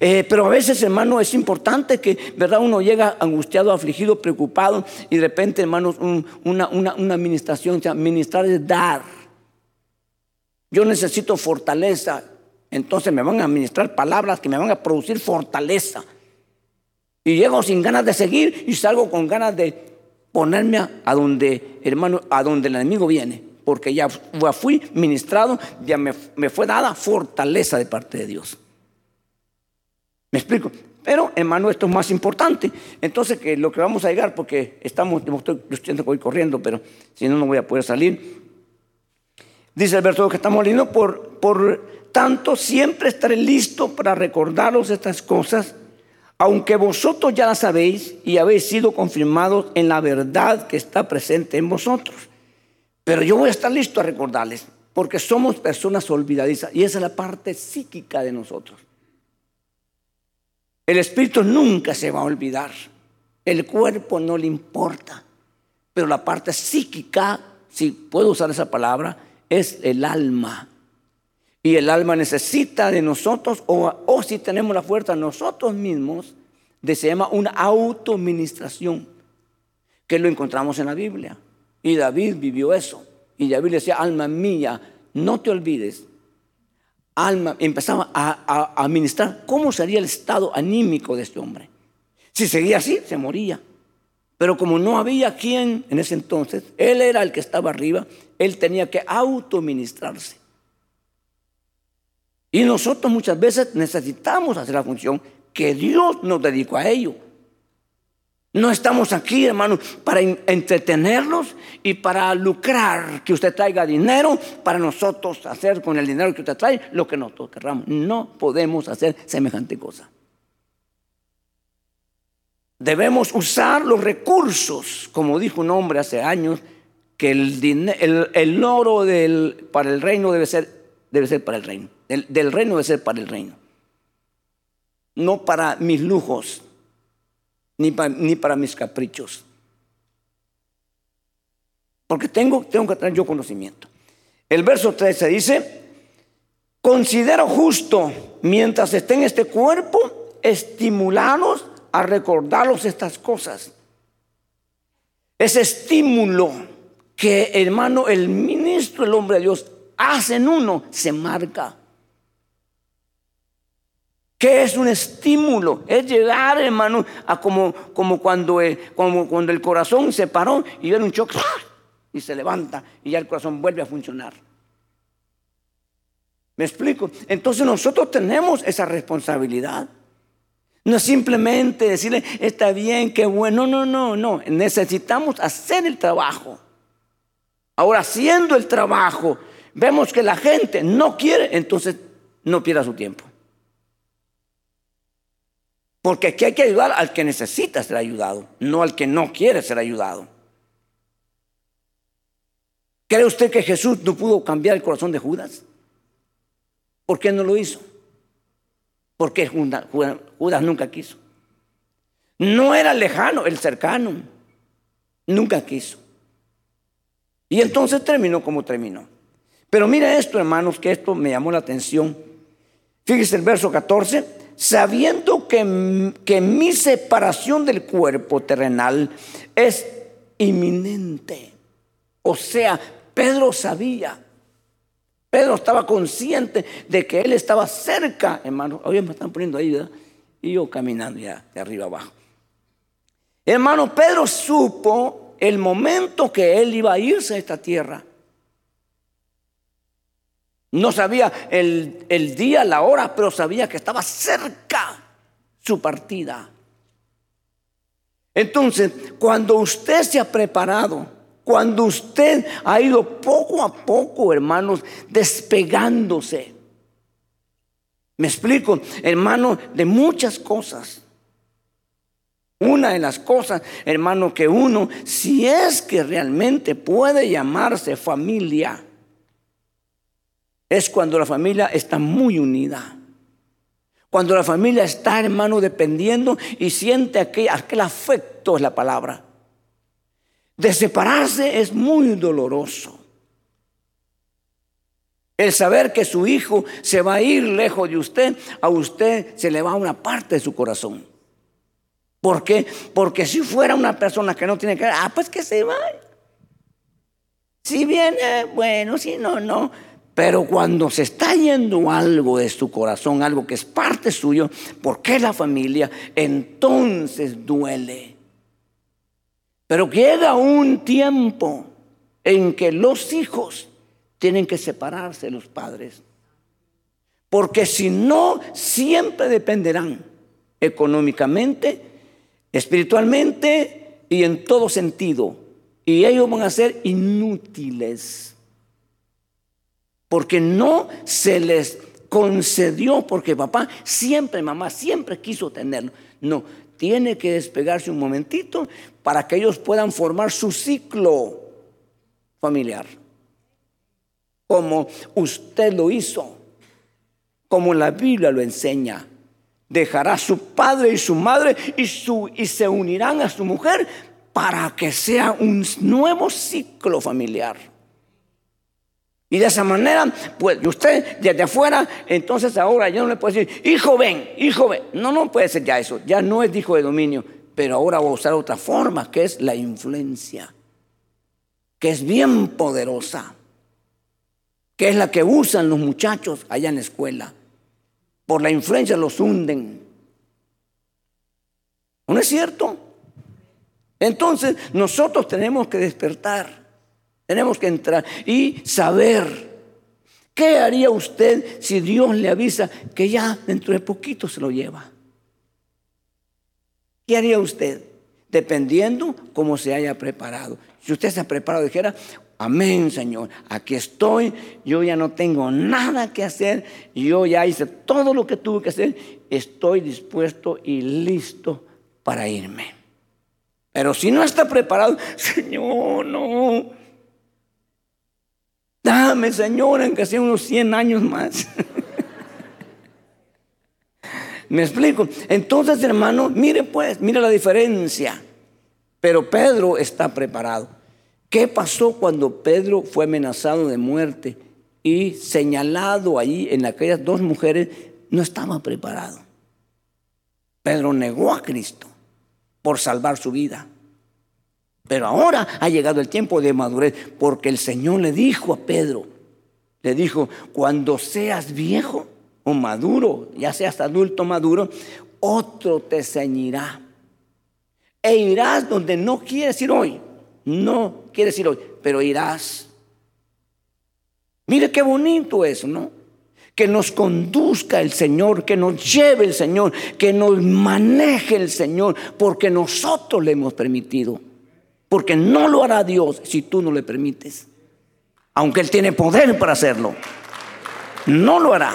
Eh, pero a veces, hermano, es importante que, ¿verdad? Uno llega angustiado, afligido, preocupado y de repente, hermanos, una, una, una administración, o sea, ministrar es dar. Yo necesito fortaleza. Entonces me van a administrar palabras que me van a producir fortaleza. Y llego sin ganas de seguir y salgo con ganas de ponerme a, donde, hermano, a donde el enemigo viene. Porque ya fui ministrado, ya me, fue dada fortaleza de parte de Dios. ¿Me explico? Pero, hermano, esto es más importante. Entonces, que lo que vamos a llegar, porque estamos, estoy, corriendo, pero si no, no voy a poder salir. Dice el verso que estamos leyendo, por, por tanto, siempre estaré listo para recordaros estas cosas, aunque vosotros ya las sabéis y habéis sido confirmados en la verdad que está presente en vosotros. Pero yo voy a estar listo a recordarles, porque somos personas olvidadizas y esa es la parte psíquica de nosotros. El espíritu nunca se va a olvidar. El cuerpo no le importa. Pero la parte psíquica, si puedo usar esa palabra, es el alma. Y el alma necesita de nosotros, o, si tenemos la fuerza nosotros mismos, de se llama una autoministración, que lo encontramos en la Biblia. Y David vivió eso. Y David decía, alma mía, no te olvides alma, empezaba a, administrar cómo sería el estado anímico de este hombre. Si seguía así, se moría. Pero como no había quien en ese entonces, él era el que estaba arriba, él tenía que autoministrarse. Y nosotros muchas veces necesitamos hacer la función que Dios nos dedicó a ello. No estamos aquí, hermano, para entretenerlos y para lucrar, que usted traiga dinero para nosotros hacer con el dinero que usted trae lo que nosotros querramos. No podemos hacer semejante cosa. Debemos usar los recursos, como dijo un hombre hace años, que el, oro para el reino debe ser, debe ser para el reino. del reino debe ser para el reino. No para mis lujos ni para, mis caprichos. Porque tengo, tengo que tener yo conocimiento. El verso 13 dice, considero justo mientras esté en este cuerpo, estimularos a recordaros estas cosas. Ese estímulo que hermano, el ministro, el hombre de Dios, hace en uno, se marca. ¿Qué es un estímulo? Es llegar, hermano, a como, como, cuando, eh, como cuando el corazón se paró y viene un choque y se levanta y ya el corazón vuelve a funcionar. ¿Me explico? Entonces nosotros tenemos esa responsabilidad. No es simplemente decirle, está bien, qué bueno. No, no, no, no. Necesitamos hacer el trabajo. Ahora, haciendo el trabajo, vemos que la gente no quiere, entonces no pierda su tiempo. Porque aquí hay que ayudar al que necesita ser ayudado, no al que no quiere ser ayudado. ¿Cree usted que Jesús no pudo cambiar el corazón de Judas? ¿Por qué no lo hizo? Porque Judas, Judas nunca quiso. No era lejano, el cercano. Nunca quiso. Y entonces terminó como terminó. Pero mire esto, hermanos, que esto me llamó la atención. Fíjese el verso 14 sabiendo que, que mi separación del cuerpo terrenal es inminente. O sea, Pedro sabía, Pedro estaba consciente de que él estaba cerca, hermano. Hoy me están poniendo ahí, ¿verdad? Y yo caminando ya de arriba abajo. Hermano, Pedro supo el momento que él iba a irse a esta tierra. No sabía el, día, la hora, pero sabía que estaba cerca su partida. Entonces, cuando usted se ha preparado, cuando usted ha ido poco a poco, hermanos, despegándose, me explico, hermano, de muchas cosas. Una de las cosas, hermano, que uno, si es que realmente puede llamarse familia, es cuando la familia está muy unida. Cuando la familia está, hermano, dependiendo y siente aquel, afecto, es la palabra. De separarse es muy doloroso. El saber que su hijo se va a ir lejos de usted, a usted se le va una parte de su corazón. ¿Por qué? Porque si fuera una persona que no tiene que ah, pues que se vaya. Si viene, bueno, si no, no. Pero cuando se está yendo algo de su corazón, algo que es parte suyo, porque la familia, entonces duele. Pero llega un tiempo en que los hijos tienen que separarse de los padres. Porque si no, siempre dependerán económicamente, espiritualmente y en todo sentido. Y ellos van a ser inútiles. Porque no se les concedió, porque papá siempre, mamá siempre quiso tenerlo. No, tiene que despegarse un momentito para que ellos puedan formar su ciclo familiar. Como usted lo hizo, como la Biblia lo enseña dejará a su padre y su madre y, su, y se unirán a su mujer para que sea un nuevo ciclo familiar. Y de esa manera, pues usted desde afuera, entonces ahora ya no le puede decir, hijo ven, hijo ven. No, no puede ser ya eso, ya no es hijo de dominio, pero ahora va a usar otra forma, que es la influencia, que es bien poderosa, que es la que usan los muchachos allá en la escuela por la influencia los hunden. ¿No es cierto? Entonces nosotros tenemos que despertar, tenemos que entrar y saber qué haría usted si Dios le avisa que ya dentro de poquito se lo lleva. ¿Qué haría usted? Dependiendo cómo se haya preparado. Si usted se ha preparado, dijera, Amén, Señor. Aquí estoy. Yo ya no tengo nada que hacer. Yo ya hice todo lo que tuve que hacer. Estoy dispuesto y listo para irme. Pero si no está preparado, Señor, no. Dame, Señor, en que sea unos 100 años más. ¿Me explico? Entonces, hermano, mire pues, mire la diferencia. Pero Pedro está preparado. ¿Qué pasó cuando Pedro fue amenazado de muerte y señalado ahí en aquellas dos mujeres? No estaba preparado. Pedro negó a Cristo por salvar su vida. Pero ahora ha llegado el tiempo de madurez porque el Señor le dijo a Pedro, le dijo, cuando seas viejo o maduro, ya seas adulto maduro, otro te ceñirá. E irás donde no quieres ir hoy no quiere decir hoy, pero irás. Mire qué bonito eso, ¿no? Que nos conduzca el Señor, que nos lleve el Señor, que nos maneje el Señor, porque nosotros le hemos permitido. Porque no lo hará Dios si tú no le permites. Aunque Él tiene poder para hacerlo. No lo hará.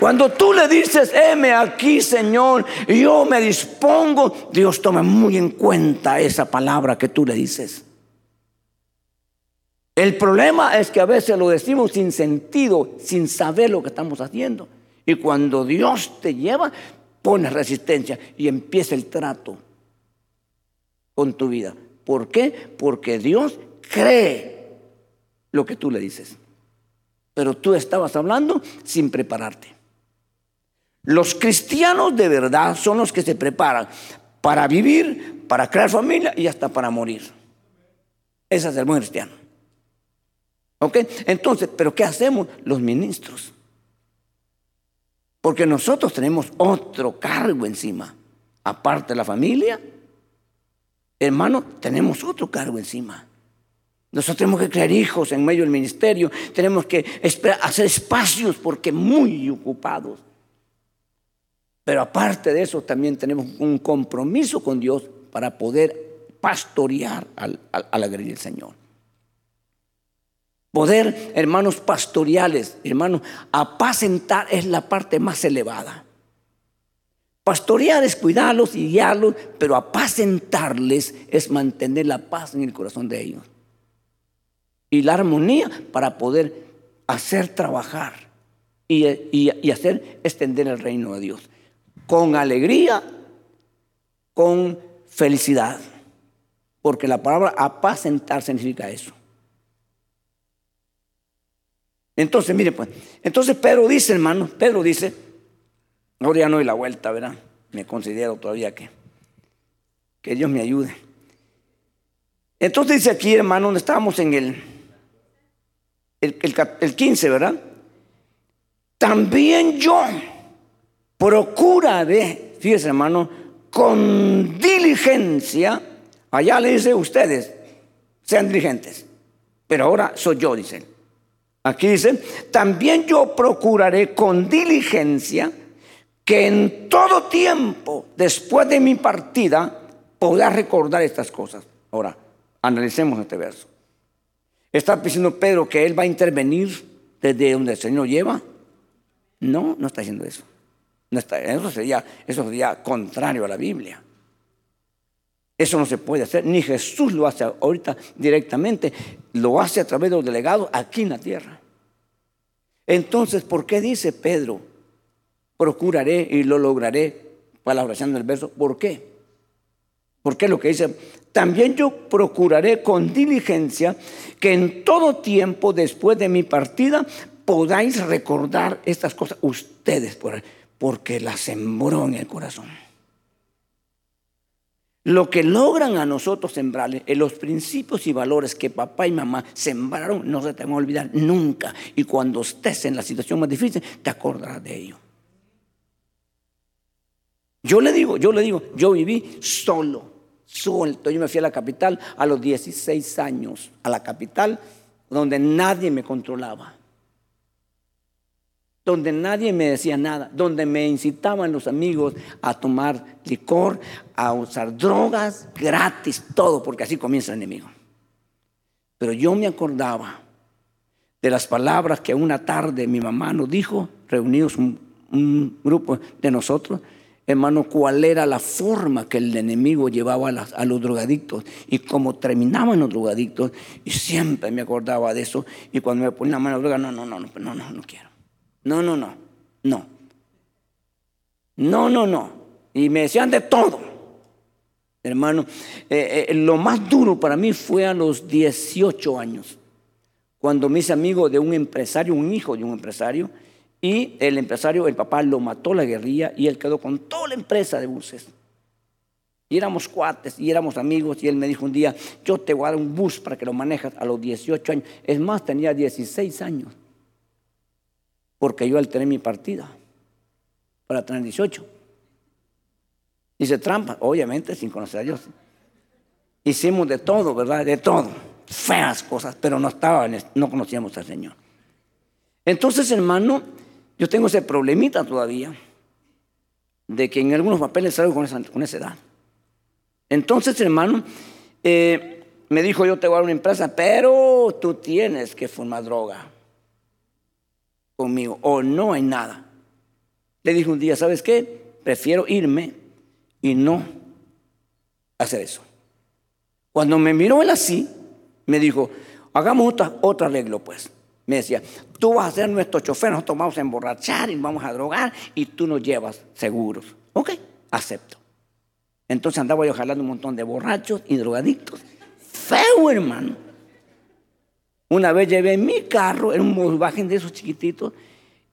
Cuando tú le dices, heme aquí, Señor, yo me dispongo, Dios toma muy en cuenta esa palabra que tú le dices. El problema es que a veces lo decimos sin sentido, sin saber lo que estamos haciendo. Y cuando Dios te lleva, pones resistencia y empieza el trato con tu vida. ¿Por qué? Porque Dios cree lo que tú le dices. Pero tú estabas hablando sin prepararte. Los cristianos de verdad son los que se preparan para vivir, para crear familia y hasta para morir. Ese es el buen cristiano. ¿Ok? Entonces, ¿pero qué hacemos los ministros? Porque nosotros tenemos otro cargo encima. Aparte de la familia, hermano, tenemos otro cargo encima. Nosotros tenemos que crear hijos en medio del ministerio. Tenemos que hacer espacios porque muy ocupados. Pero aparte de eso, también tenemos un compromiso con Dios para poder pastorear a la del Señor. Poder, hermanos, pastoreales, hermanos, apacentar es la parte más elevada. Pastorear es cuidarlos y guiarlos, pero apacentarles es mantener la paz en el corazón de ellos. Y la armonía para poder hacer trabajar y, y hacer extender el reino de Dios con alegría, con felicidad. Porque la palabra apacentar significa eso. Entonces, mire pues, entonces Pedro dice, hermano, Pedro dice, ahora ya no doy la vuelta, ¿verdad? Me considero todavía que, que Dios me ayude. Entonces dice aquí, hermano, donde estábamos en el, el, el 15, ¿verdad? También yo procuraré, fíjese hermano, con diligencia, allá le dice ustedes, sean diligentes, pero ahora soy yo, dice. Aquí dice, también yo procuraré con diligencia que en todo tiempo, después de mi partida, pueda recordar estas cosas. Ahora, analicemos este verso. ¿Está diciendo Pedro que él va a intervenir desde donde el Señor lleva? No, no está diciendo eso. No está, eso, sería, eso sería contrario a la Biblia. Eso no se puede hacer, ni Jesús lo hace ahorita directamente, lo hace a través de los delegados aquí en la tierra. Entonces, ¿por qué dice Pedro, procuraré y lo lograré, oración del verso? ¿Por qué? ¿Por qué lo que dice? También yo procuraré con diligencia que en todo tiempo después de mi partida podáis recordar estas cosas ustedes, porque las sembró en el corazón. Lo que logran a nosotros sembrarle, en los principios y valores que papá y mamá sembraron, no se te van a olvidar nunca. Y cuando estés en la situación más difícil, te acordarás de ello. Yo le digo, yo le digo, yo viví solo, suelto. Yo me fui a la capital a los 16 años, a la capital donde nadie me controlaba donde nadie me decía nada, donde me incitaban los amigos a tomar licor, a usar drogas, gratis, todo, porque así comienza el enemigo. Pero yo me acordaba de las palabras que una tarde mi mamá nos dijo, reunidos un, grupo de nosotros, hermano, cuál era la forma que el enemigo llevaba a, a, los drogadictos y cómo terminaban los drogadictos. Y siempre me acordaba de eso. Y cuando me ponía la mano droga, no, no, no, no, no, no, no quiero. No, no, no, no. No, no, no. Y me decían de todo. Hermano, eh, eh, lo más duro para mí fue a los 18 años, cuando me hice amigo de un empresario, un hijo de un empresario, y el empresario, el papá lo mató la guerrilla y él quedó con toda la empresa de buses. Y éramos cuates y éramos amigos y él me dijo un día, yo te voy a dar un bus para que lo manejas a los 18 años. Es más, tenía 16 años porque yo alteré mi partida para tener 18. Dice trampa, obviamente sin conocer a Dios. Hicimos de todo, ¿verdad? De todo. Feas cosas, pero no estaba, no conocíamos al Señor. Entonces, hermano, yo tengo ese problemita todavía de que en algunos papeles salgo con esa, edad. Entonces, hermano, eh, me dijo yo te voy a dar una empresa, pero tú tienes que fumar droga conmigo o no hay nada. Le dije un día, ¿sabes qué? Prefiero irme y no hacer eso. Cuando me miró él así, me dijo, hagamos otra, otro arreglo pues. Me decía, tú vas a ser nuestro chofer, nosotros vamos a emborrachar y vamos a drogar y tú nos llevas seguros. Ok, acepto. Entonces andaba yo jalando un montón de borrachos y drogadictos. Feo, hermano. Una vez llevé mi carro, era un Volkswagen de esos chiquititos,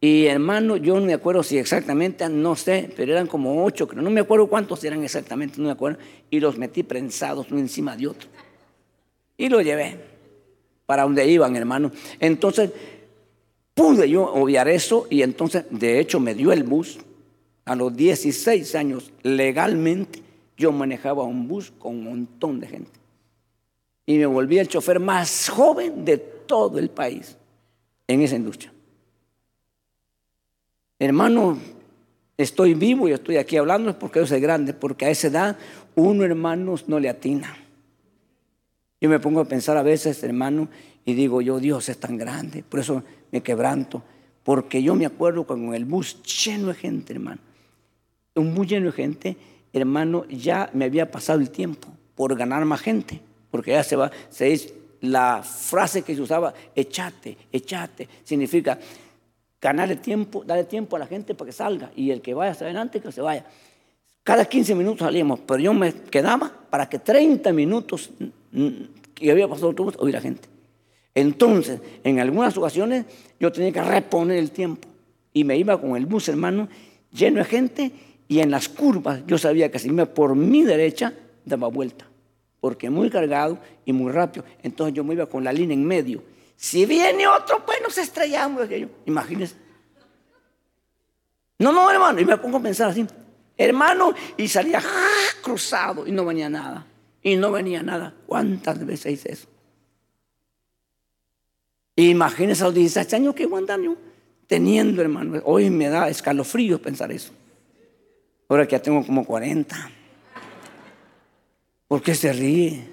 y hermano, yo no me acuerdo si exactamente, no sé, pero eran como ocho, creo, no me acuerdo cuántos eran exactamente, no me acuerdo, y los metí prensados uno encima de otro. Y lo llevé para donde iban, hermano. Entonces, pude yo obviar eso, y entonces, de hecho, me dio el bus. A los 16 años, legalmente, yo manejaba un bus con un montón de gente y me volví el chofer más joven de todo el país en esa industria. Hermano, estoy vivo y estoy aquí hablando porque yo soy grande, porque a esa edad uno, hermanos, no le atina. Yo me pongo a pensar a veces, hermano, y digo yo, Dios es tan grande, por eso me quebranto, porque yo me acuerdo con el bus lleno de gente, hermano. Un bus lleno de gente, hermano, ya me había pasado el tiempo por ganar más gente porque ya se va, se dice, la frase que se usaba, echate, echate, significa ganarle tiempo, darle tiempo a la gente para que salga y el que vaya hasta adelante que se vaya. Cada 15 minutos salíamos, pero yo me quedaba para que 30 minutos que había pasado todo oír a gente. Entonces, en algunas ocasiones yo tenía que reponer el tiempo y me iba con el bus, hermano, lleno de gente y en las curvas yo sabía que si me por mi derecha daba vuelta, porque muy cargado y muy rápido. Entonces yo me iba con la línea en medio. Si viene otro, pues nos estrellamos. Imagínense. No, no, hermano, y me pongo a pensar así, hermano, y salía ¡ah! cruzado y no venía nada. Y no venía nada. ¿Cuántas veces hice eso? Imagínense a los 16 años que aguantan teniendo, hermano. Hoy me da escalofrío pensar eso. Ahora que ya tengo como 40. ¿Por qué se ríe?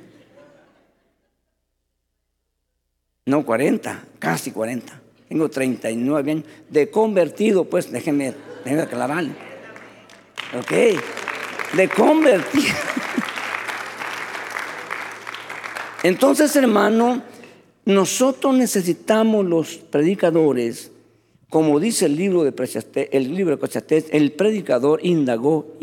No, 40, casi 40. Tengo 39 años. De convertido, pues, déjenme, déjenme aclararle. Ok. De convertido. Entonces, hermano, nosotros necesitamos los predicadores como dice el libro de el libro de el predicador indagó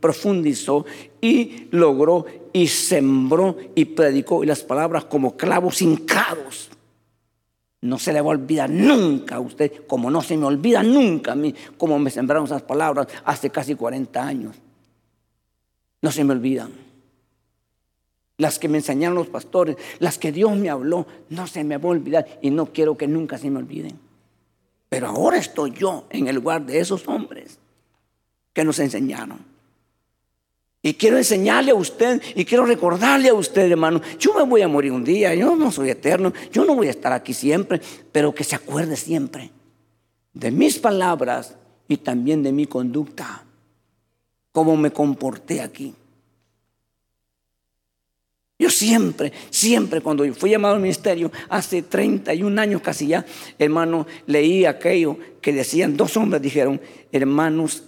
profundizó y logró y sembró y predicó y las palabras como clavos hincados. No se le va a olvidar nunca a usted, como no se me olvida nunca a mí, como me sembraron esas palabras hace casi 40 años. No se me olvidan. Las que me enseñaron los pastores, las que Dios me habló, no se me va a olvidar y no quiero que nunca se me olviden. Pero ahora estoy yo en el lugar de esos hombres que nos enseñaron. Y quiero enseñarle a usted y quiero recordarle a usted, hermano, yo me voy a morir un día, yo no soy eterno, yo no voy a estar aquí siempre, pero que se acuerde siempre de mis palabras y también de mi conducta, cómo me comporté aquí. Yo siempre, siempre cuando fui llamado al ministerio, hace 31 años casi ya, hermano, leí aquello que decían, dos hombres dijeron, hermanos,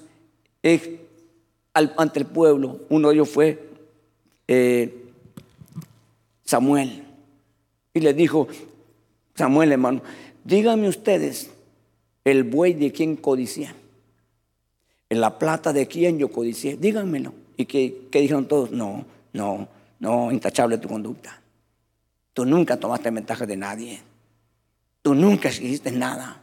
ante el pueblo, uno de ellos fue eh, Samuel, y le dijo, Samuel hermano, díganme ustedes, el buey de quién codicié, la plata de quién yo codicié, díganmelo. Y que dijeron todos, no, no, no, intachable tu conducta. Tú nunca tomaste ventaja de nadie. Tú nunca hiciste nada.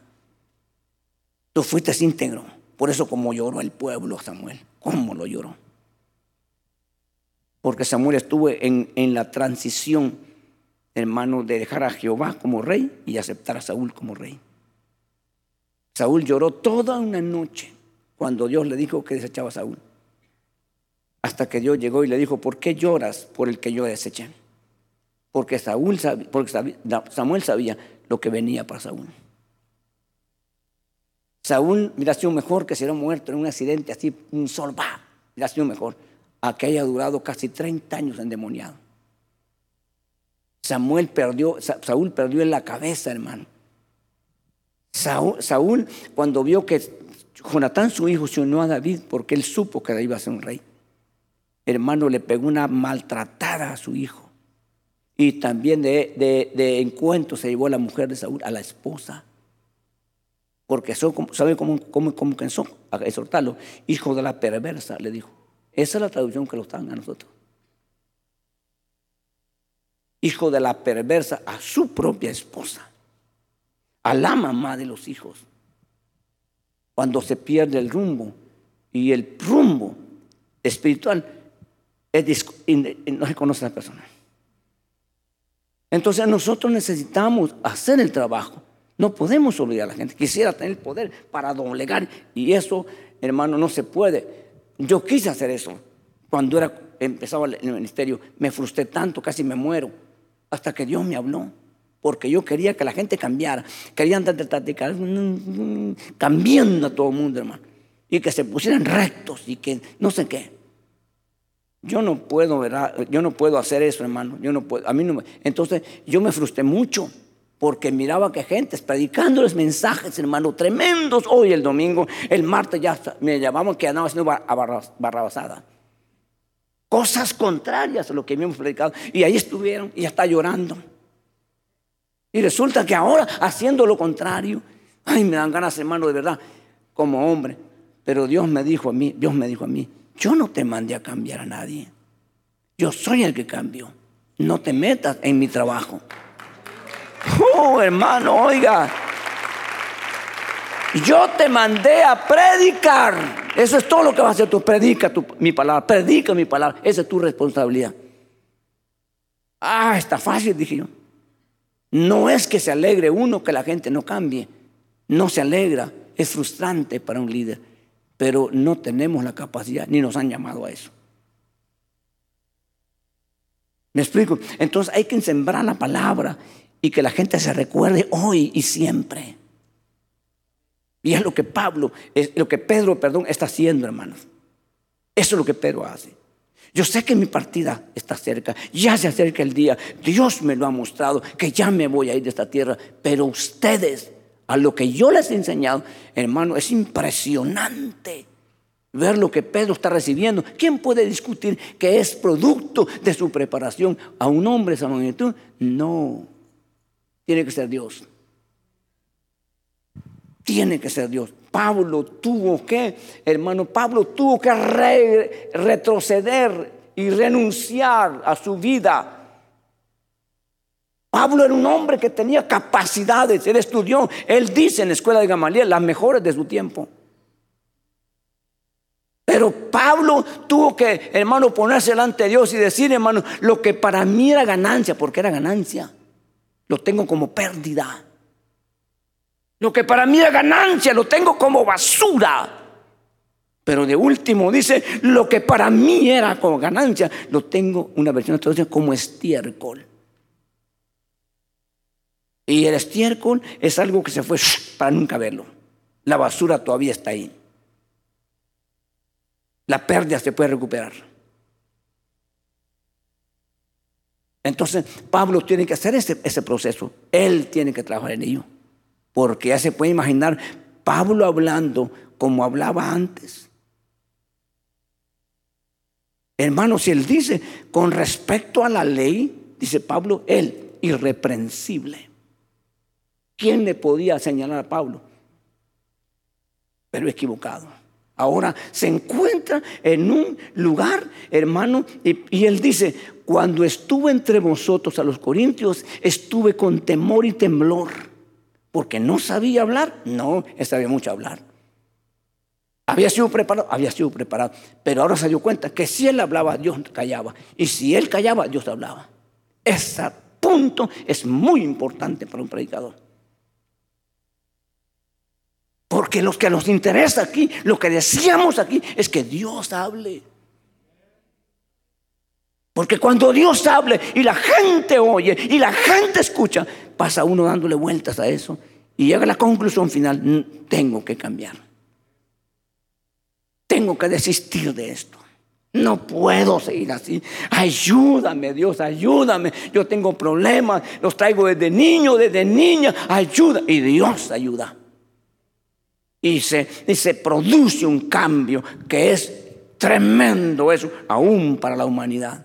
Tú fuiste íntegro. Por eso como lloró el pueblo Samuel. ¿Cómo lo lloró? Porque Samuel estuvo en, en la transición, hermano, de dejar a Jehová como rey y aceptar a Saúl como rey. Saúl lloró toda una noche cuando Dios le dijo que desechaba a Saúl. Hasta que Dios llegó y le dijo, ¿por qué lloras por el que yo deseché? Porque, Saúl porque Samuel sabía lo que venía para Saúl. Saúl hubiera sido mejor que se muerto en un accidente así, un sol, va, hubiera sido mejor a que haya durado casi 30 años endemoniado. Samuel perdió, Saúl perdió en la cabeza, hermano. Saúl, Saúl, cuando vio que Jonatán, su hijo, se unió a David porque él supo que iba a ser un rey hermano, le pegó una maltratada a su hijo. Y también de, encuentro se llevó a la mujer de Saúl, a la esposa. Porque son, ¿sabe cómo, cómo, cómo pensó? A exhortarlo. Hijo de la perversa, le dijo. Esa es la traducción que lo están a nosotros. Hijo de la perversa a su propia esposa. A la mamá de los hijos. Cuando se pierde el rumbo y el rumbo espiritual no se conoce a la persona. Entonces nosotros necesitamos hacer el trabajo. No podemos olvidar a la gente. Quisiera tener poder para doblegar y eso, hermano, no se puede. Yo quise hacer eso. Cuando era, empezaba el ministerio, me frustré tanto, casi me muero, hasta que Dios me habló. Porque yo quería que la gente cambiara. Querían cambiando a todo el mundo, hermano. Y que se pusieran rectos y que no sé qué. Yo no puedo, ¿verdad? Yo no puedo hacer eso, hermano. Yo no puedo. A mí no Entonces yo me frustré mucho porque miraba que gente predicándoles mensajes, hermano, tremendos. Hoy el domingo, el martes ya me llamaban que andaba haciendo barrabasada. Cosas contrarias a lo que habíamos predicado. Y ahí estuvieron y ya está llorando. Y resulta que ahora haciendo lo contrario, ay, me dan ganas, hermano, de verdad, como hombre. Pero Dios me dijo a mí, Dios me dijo a mí, yo no te mandé a cambiar a nadie. Yo soy el que cambió. No te metas en mi trabajo. No, hermano, oiga. Yo te mandé a predicar. Eso es todo lo que vas a hacer tú. Predica mi palabra. Predica mi palabra. Esa es tu responsabilidad. Ah, está fácil, dije yo. No es que se alegre uno que la gente no cambie. No se alegra. Es frustrante para un líder. Pero no tenemos la capacidad, ni nos han llamado a eso. ¿Me explico? Entonces hay que sembrar la palabra y que la gente se recuerde hoy y siempre. Y es lo que Pablo, es lo que Pedro, perdón, está haciendo, hermanos. Eso es lo que Pedro hace. Yo sé que mi partida está cerca, ya se acerca el día, Dios me lo ha mostrado, que ya me voy a ir de esta tierra, pero ustedes, a lo que yo les he enseñado, hermano, es impresionante ver lo que Pedro está recibiendo. ¿Quién puede discutir que es producto de su preparación a un hombre de esa magnitud? No, tiene que ser Dios. Tiene que ser Dios. Pablo tuvo que, hermano, Pablo tuvo que retroceder y renunciar a su vida. Pablo era un hombre que tenía capacidades, él estudió, él dice en la escuela de Gamaliel, las mejores de su tiempo. Pero Pablo tuvo que, hermano, ponerse delante de Dios y decir, hermano, lo que para mí era ganancia, porque era ganancia, lo tengo como pérdida. Lo que para mí era ganancia lo tengo como basura. Pero de último dice, lo que para mí era como ganancia, lo tengo, una versión de como estiércol. Y el estiércol es algo que se fue para nunca verlo. La basura todavía está ahí. La pérdida se puede recuperar. Entonces, Pablo tiene que hacer ese, proceso. Él tiene que trabajar en ello. Porque ya se puede imaginar Pablo hablando como hablaba antes. Hermano, si él dice con respecto a la ley, dice Pablo, él irreprensible. ¿Quién le podía señalar a Pablo? Pero equivocado. Ahora se encuentra en un lugar, hermano, y, él dice, cuando estuve entre vosotros a los corintios, estuve con temor y temblor porque no sabía hablar, no, sabía mucho hablar. Había sido preparado, había sido preparado, pero ahora se dio cuenta que si él hablaba, Dios callaba, y si él callaba, Dios hablaba. Ese punto es muy importante para un predicador. Porque lo que nos interesa aquí, lo que decíamos aquí, es que Dios hable. Porque cuando Dios hable y la gente oye y la gente escucha, pasa uno dándole vueltas a eso y llega a la conclusión final, mm, tengo que cambiar. Tengo que desistir de esto. No puedo seguir así. Ayúdame, Dios, ayúdame. Yo tengo problemas, los traigo desde niño, desde niña. Ayuda. Y Dios ayuda. Y se, y se produce un cambio que es tremendo eso, aún para la humanidad.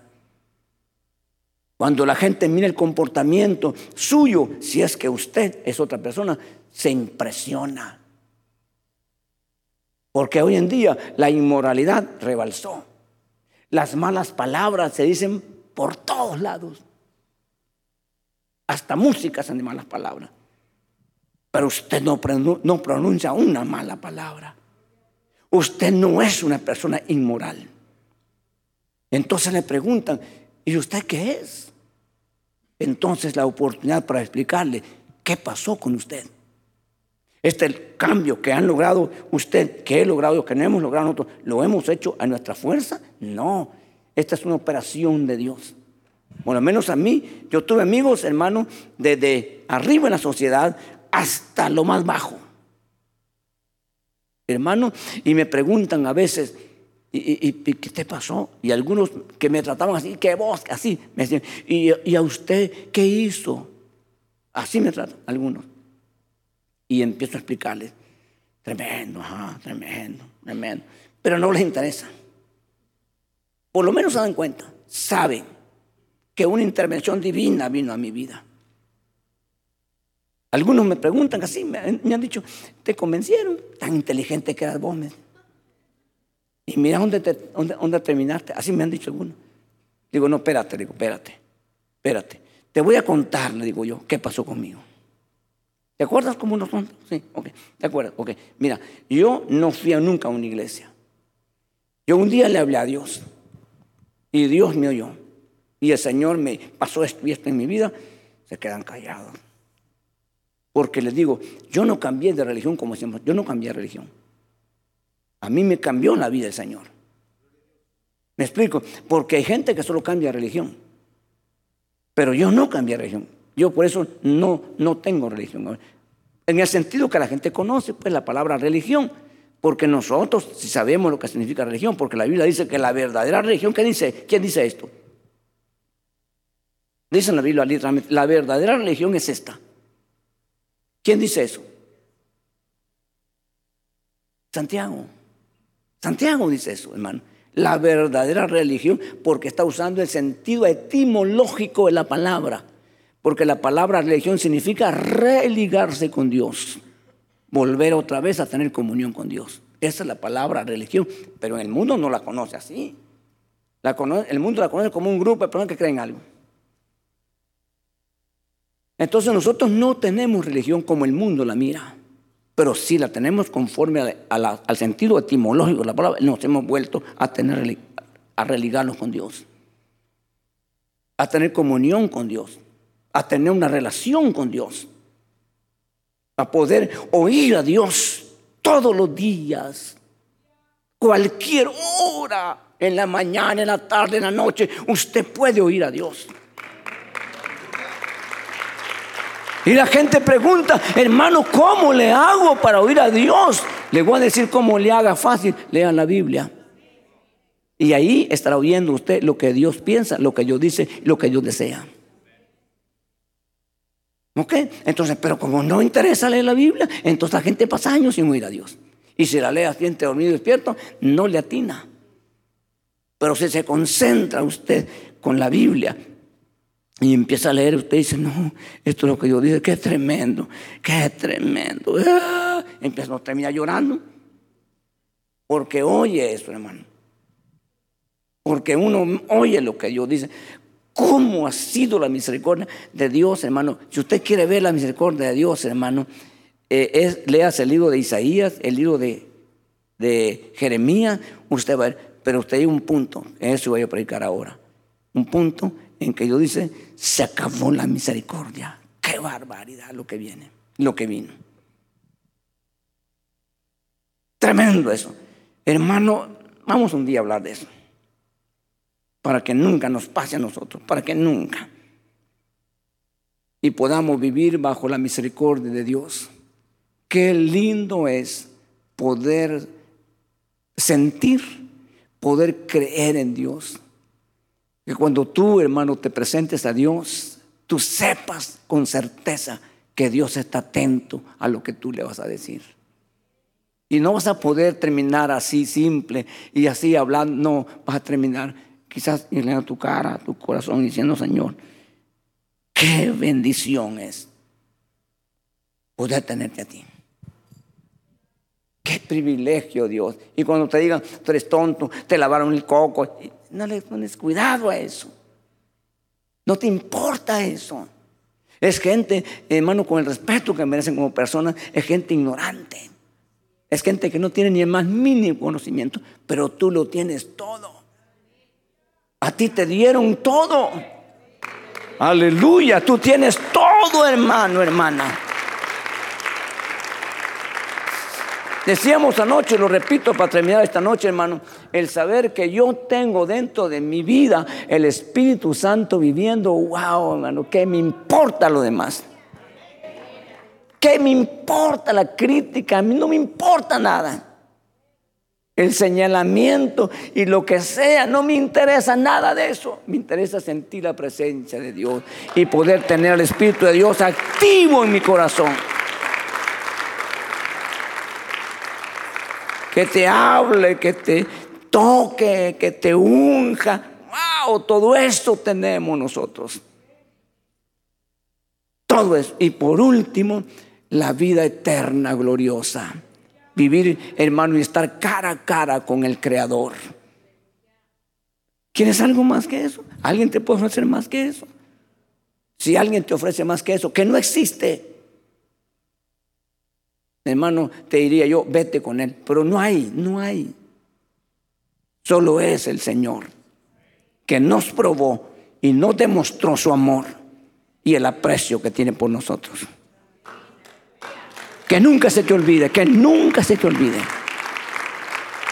Cuando la gente mira el comportamiento suyo, si es que usted es otra persona, se impresiona. Porque hoy en día la inmoralidad rebalsó. Las malas palabras se dicen por todos lados. Hasta músicas son de malas palabras. Pero usted no, pronuncia una mala palabra. Usted no es una persona inmoral. Entonces le preguntan, ¿Y usted qué es? Entonces la oportunidad para explicarle qué pasó con usted. Este el cambio que han logrado usted, que he logrado, que no hemos logrado nosotros, ¿lo hemos hecho a nuestra fuerza? No, esta es una operación de Dios. Por lo menos a mí, yo tuve amigos, hermanos, desde arriba en la sociedad hasta lo más bajo. Hermano, y me preguntan a veces, ¿Y, qué te pasó? Y algunos que me trataban así, que vos, así, me decían, ¿y, a usted qué hizo? Así me tratan algunos. Y empiezo a explicarles, tremendo, ajá, tremendo, tremendo. Pero no les interesa. Por lo menos se dan cuenta, saben que una intervención divina vino a mi vida. Algunos me preguntan así, me, han dicho, ¿te convencieron? Tan inteligente que eras vos. Y mira dónde, terminaste. Así me han dicho algunos. Digo, no, espérate, digo, espérate, espérate. Te voy a contar, le digo yo, qué pasó conmigo. ¿Te acuerdas cómo no son? Sí, ok. ¿Te acuerdas? Ok. Mira, yo no fui nunca a una iglesia. Yo un día le hablé a Dios y Dios me oyó. Y el Señor me pasó esto y esto en mi vida. Se quedan callados. Porque les digo, yo no cambié de religión como decimos, yo no cambié de religión. A mí me cambió la vida el Señor. ¿Me explico? Porque hay gente que solo cambia de religión. Pero yo no cambié de religión. Yo por eso no, no tengo religión. En el sentido que la gente conoce, pues la palabra religión. Porque nosotros si sabemos lo que significa religión, porque la Biblia dice que la verdadera religión, ¿qué dice? ¿Quién dice esto? Dice en la Biblia literalmente, la verdadera religión es esta. ¿Quién dice eso? Santiago. Santiago dice eso, hermano. La verdadera religión, porque está usando el sentido etimológico de la palabra. Porque la palabra religión significa religarse con Dios. Volver otra vez a tener comunión con Dios. Esa es la palabra religión. Pero el mundo no la conoce así. el mundo la conoce como un grupo de personas que creen algo. Entonces nosotros no tenemos religión como el mundo la mira, pero sí la tenemos conforme al sentido etimológico de la palabra. Nos hemos vuelto a tener a religarnos con Dios, a tener comunión con Dios, a tener una relación con Dios, a poder oír a Dios todos los días, cualquier hora, en la mañana, en la tarde, en la noche, usted puede oír a Dios. Y la gente pregunta, hermano, ¿cómo le hago para oír a Dios? Le voy a decir cómo le haga fácil. Lean la Biblia. Y ahí estará oyendo usted lo que Dios piensa, lo que Dios dice, lo que Dios desea. ¿Ok? Entonces, pero como no interesa leer la Biblia, entonces la gente pasa años sin oír a Dios. Y si la lee siente dormido y despierto, no le atina. Pero si se concentra usted con la Biblia, y empieza a leer, usted dice, no, esto es lo que Dios dice, qué tremendo, qué tremendo. Ah, empieza a terminar llorando. Porque oye eso, hermano. Porque uno oye lo que Dios dice. ¿Cómo ha sido la misericordia de Dios, hermano? Si usted quiere ver la misericordia de Dios, hermano, eh, leas el libro de Isaías, el libro de, de Jeremías, usted va a ver, pero usted hay un punto, eso voy a predicar ahora. Un punto en que Dios dice, se acabó la misericordia. Qué barbaridad lo que viene, lo que vino. Tremendo eso. Hermano, vamos un día a hablar de eso. Para que nunca nos pase a nosotros, para que nunca. Y podamos vivir bajo la misericordia de Dios. Qué lindo es poder sentir, poder creer en Dios que cuando tú, hermano, te presentes a Dios, tú sepas con certeza que Dios está atento a lo que tú le vas a decir. Y no vas a poder terminar así simple y así hablando, no, vas a terminar quizás a tu cara, tu corazón diciendo, Señor, qué bendición es poder tenerte a ti. Qué privilegio, Dios. Y cuando te digan, tú eres tonto, te lavaron el coco, no le pones cuidado a eso. No te importa eso. Es gente, hermano, con el respeto que merecen como personas, es gente ignorante. Es gente que no tiene ni el más mínimo conocimiento, pero tú lo tienes todo. A ti te dieron todo. Aleluya, tú tienes todo, hermano, hermana. Decíamos anoche, lo repito para terminar esta noche, hermano, el saber que yo tengo dentro de mi vida el Espíritu Santo viviendo, wow, hermano, ¿qué me importa lo demás? ¿Qué me importa la crítica? A mí no me importa nada. El señalamiento y lo que sea, no me interesa nada de eso. Me interesa sentir la presencia de Dios y poder tener el Espíritu de Dios activo en mi corazón. Que te hable, que te toque, que te unja. ¡Wow! Todo esto tenemos nosotros. Todo eso. Y por último, la vida eterna, gloriosa. Vivir, hermano, y estar cara a cara con el Creador. ¿Quieres algo más que eso? ¿Alguien te puede ofrecer más que eso? Si alguien te ofrece más que eso, que no existe, hermano, te diría yo, vete con él. Pero no hay, no hay. Solo es el Señor que nos probó y nos demostró su amor y el aprecio que tiene por nosotros. Que nunca se te olvide, que nunca se te olvide.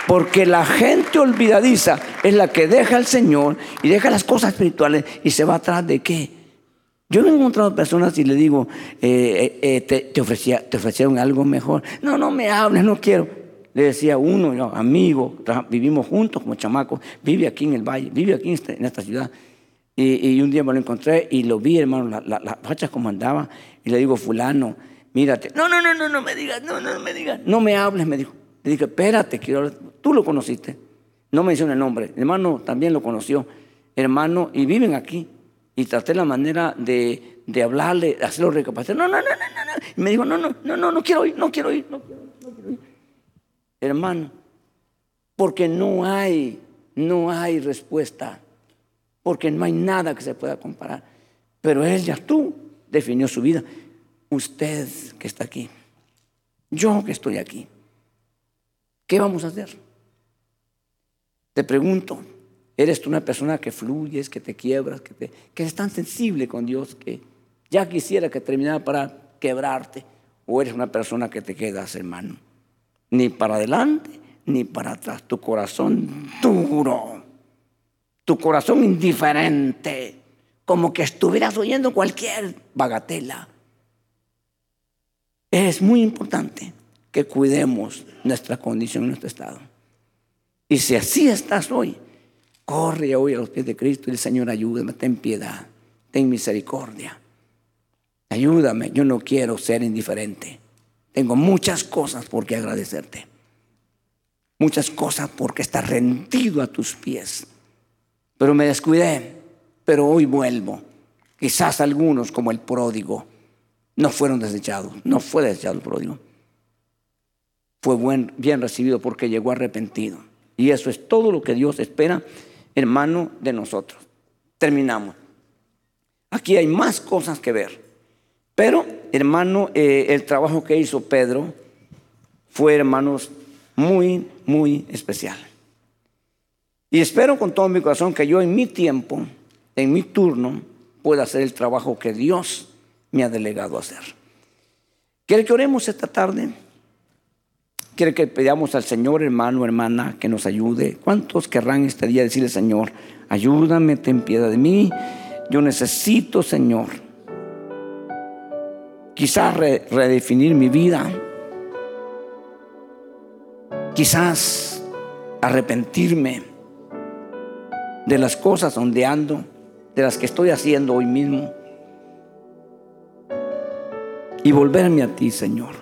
Porque la gente olvidadiza es la que deja al Señor y deja las cosas espirituales y se va atrás de qué. Yo he encontrado personas y le digo, eh, eh, eh, te, ofrecía, te ofrecieron algo mejor. No, no me hables, no quiero. Le decía uno, amigo, vivimos juntos como chamacos, vive aquí en el valle, vive aquí en esta, esta ciudad. Y, un día me lo encontré y lo vi, hermano, las la, fachas como andaba. Y le digo, fulano, mírate. No, no, no, no, no me digas, no, no, no me digas. No me hables, me dijo. Le dije, espérate, quiero Tú lo conociste. No menciona el nombre. Hermano también lo conoció. Hermano, y viven aquí. Y traté la manera de, de hablarle, hacerlo recapacitar. No, no, no, no, no. Y me dijo, no, no, no, no, no quiero ir, no quiero ir, no quiero, no quiero ir. Hermano, porque no hay, no hay respuesta. Porque no hay nada que se pueda comparar. Pero él ya tú definió su vida. Usted que está aquí. Yo que estoy aquí. ¿Qué vamos a hacer? Te pregunto, ¿eres tú una persona que fluyes, que te quiebras, que, te, eres tan sensible con Dios que ya quisiera que terminara para quebrarte? ¿O eres una persona que te quedas, hermano? Ni para adelante ni para atrás. Tu corazón duro, tu corazón indiferente, como que estuvieras oyendo cualquier bagatela. Es muy importante que cuidemos nuestra condición, nuestro estado. Y si así estás hoy, corre hoy a los pies de Cristo y el Señor ayúdame, ten piedad, ten misericordia. Ayúdame, yo no quiero ser indiferente. Tengo muchas cosas por qué agradecerte. Muchas cosas porque estar rendido a tus pies. Pero me descuidé, pero hoy vuelvo. Quizás algunos, como el pródigo, no fueron desechados. No fue desechado el pródigo fue buen, bien recibido porque llegó arrepentido. Y eso es todo lo que Dios espera, hermano, de nosotros. Terminamos. Aquí hay más cosas que ver. Pero, hermano, eh, el trabajo que hizo Pedro fue, hermanos, muy, muy especial. Y espero con todo mi corazón que yo en mi tiempo, en mi turno, pueda hacer el trabajo que Dios me ha delegado a hacer. ¿Quiere que oremos esta tarde? Quiere que pedamos al Señor, hermano, hermana, que nos ayude. ¿Cuántos querrán este día decirle, Señor, ayúdame, ten piedad de mí? Yo necesito, Señor, quizás redefinir mi vida. Quizás arrepentirme de las cosas donde ando, de las que estoy haciendo hoy mismo. Y volverme a ti, Señor.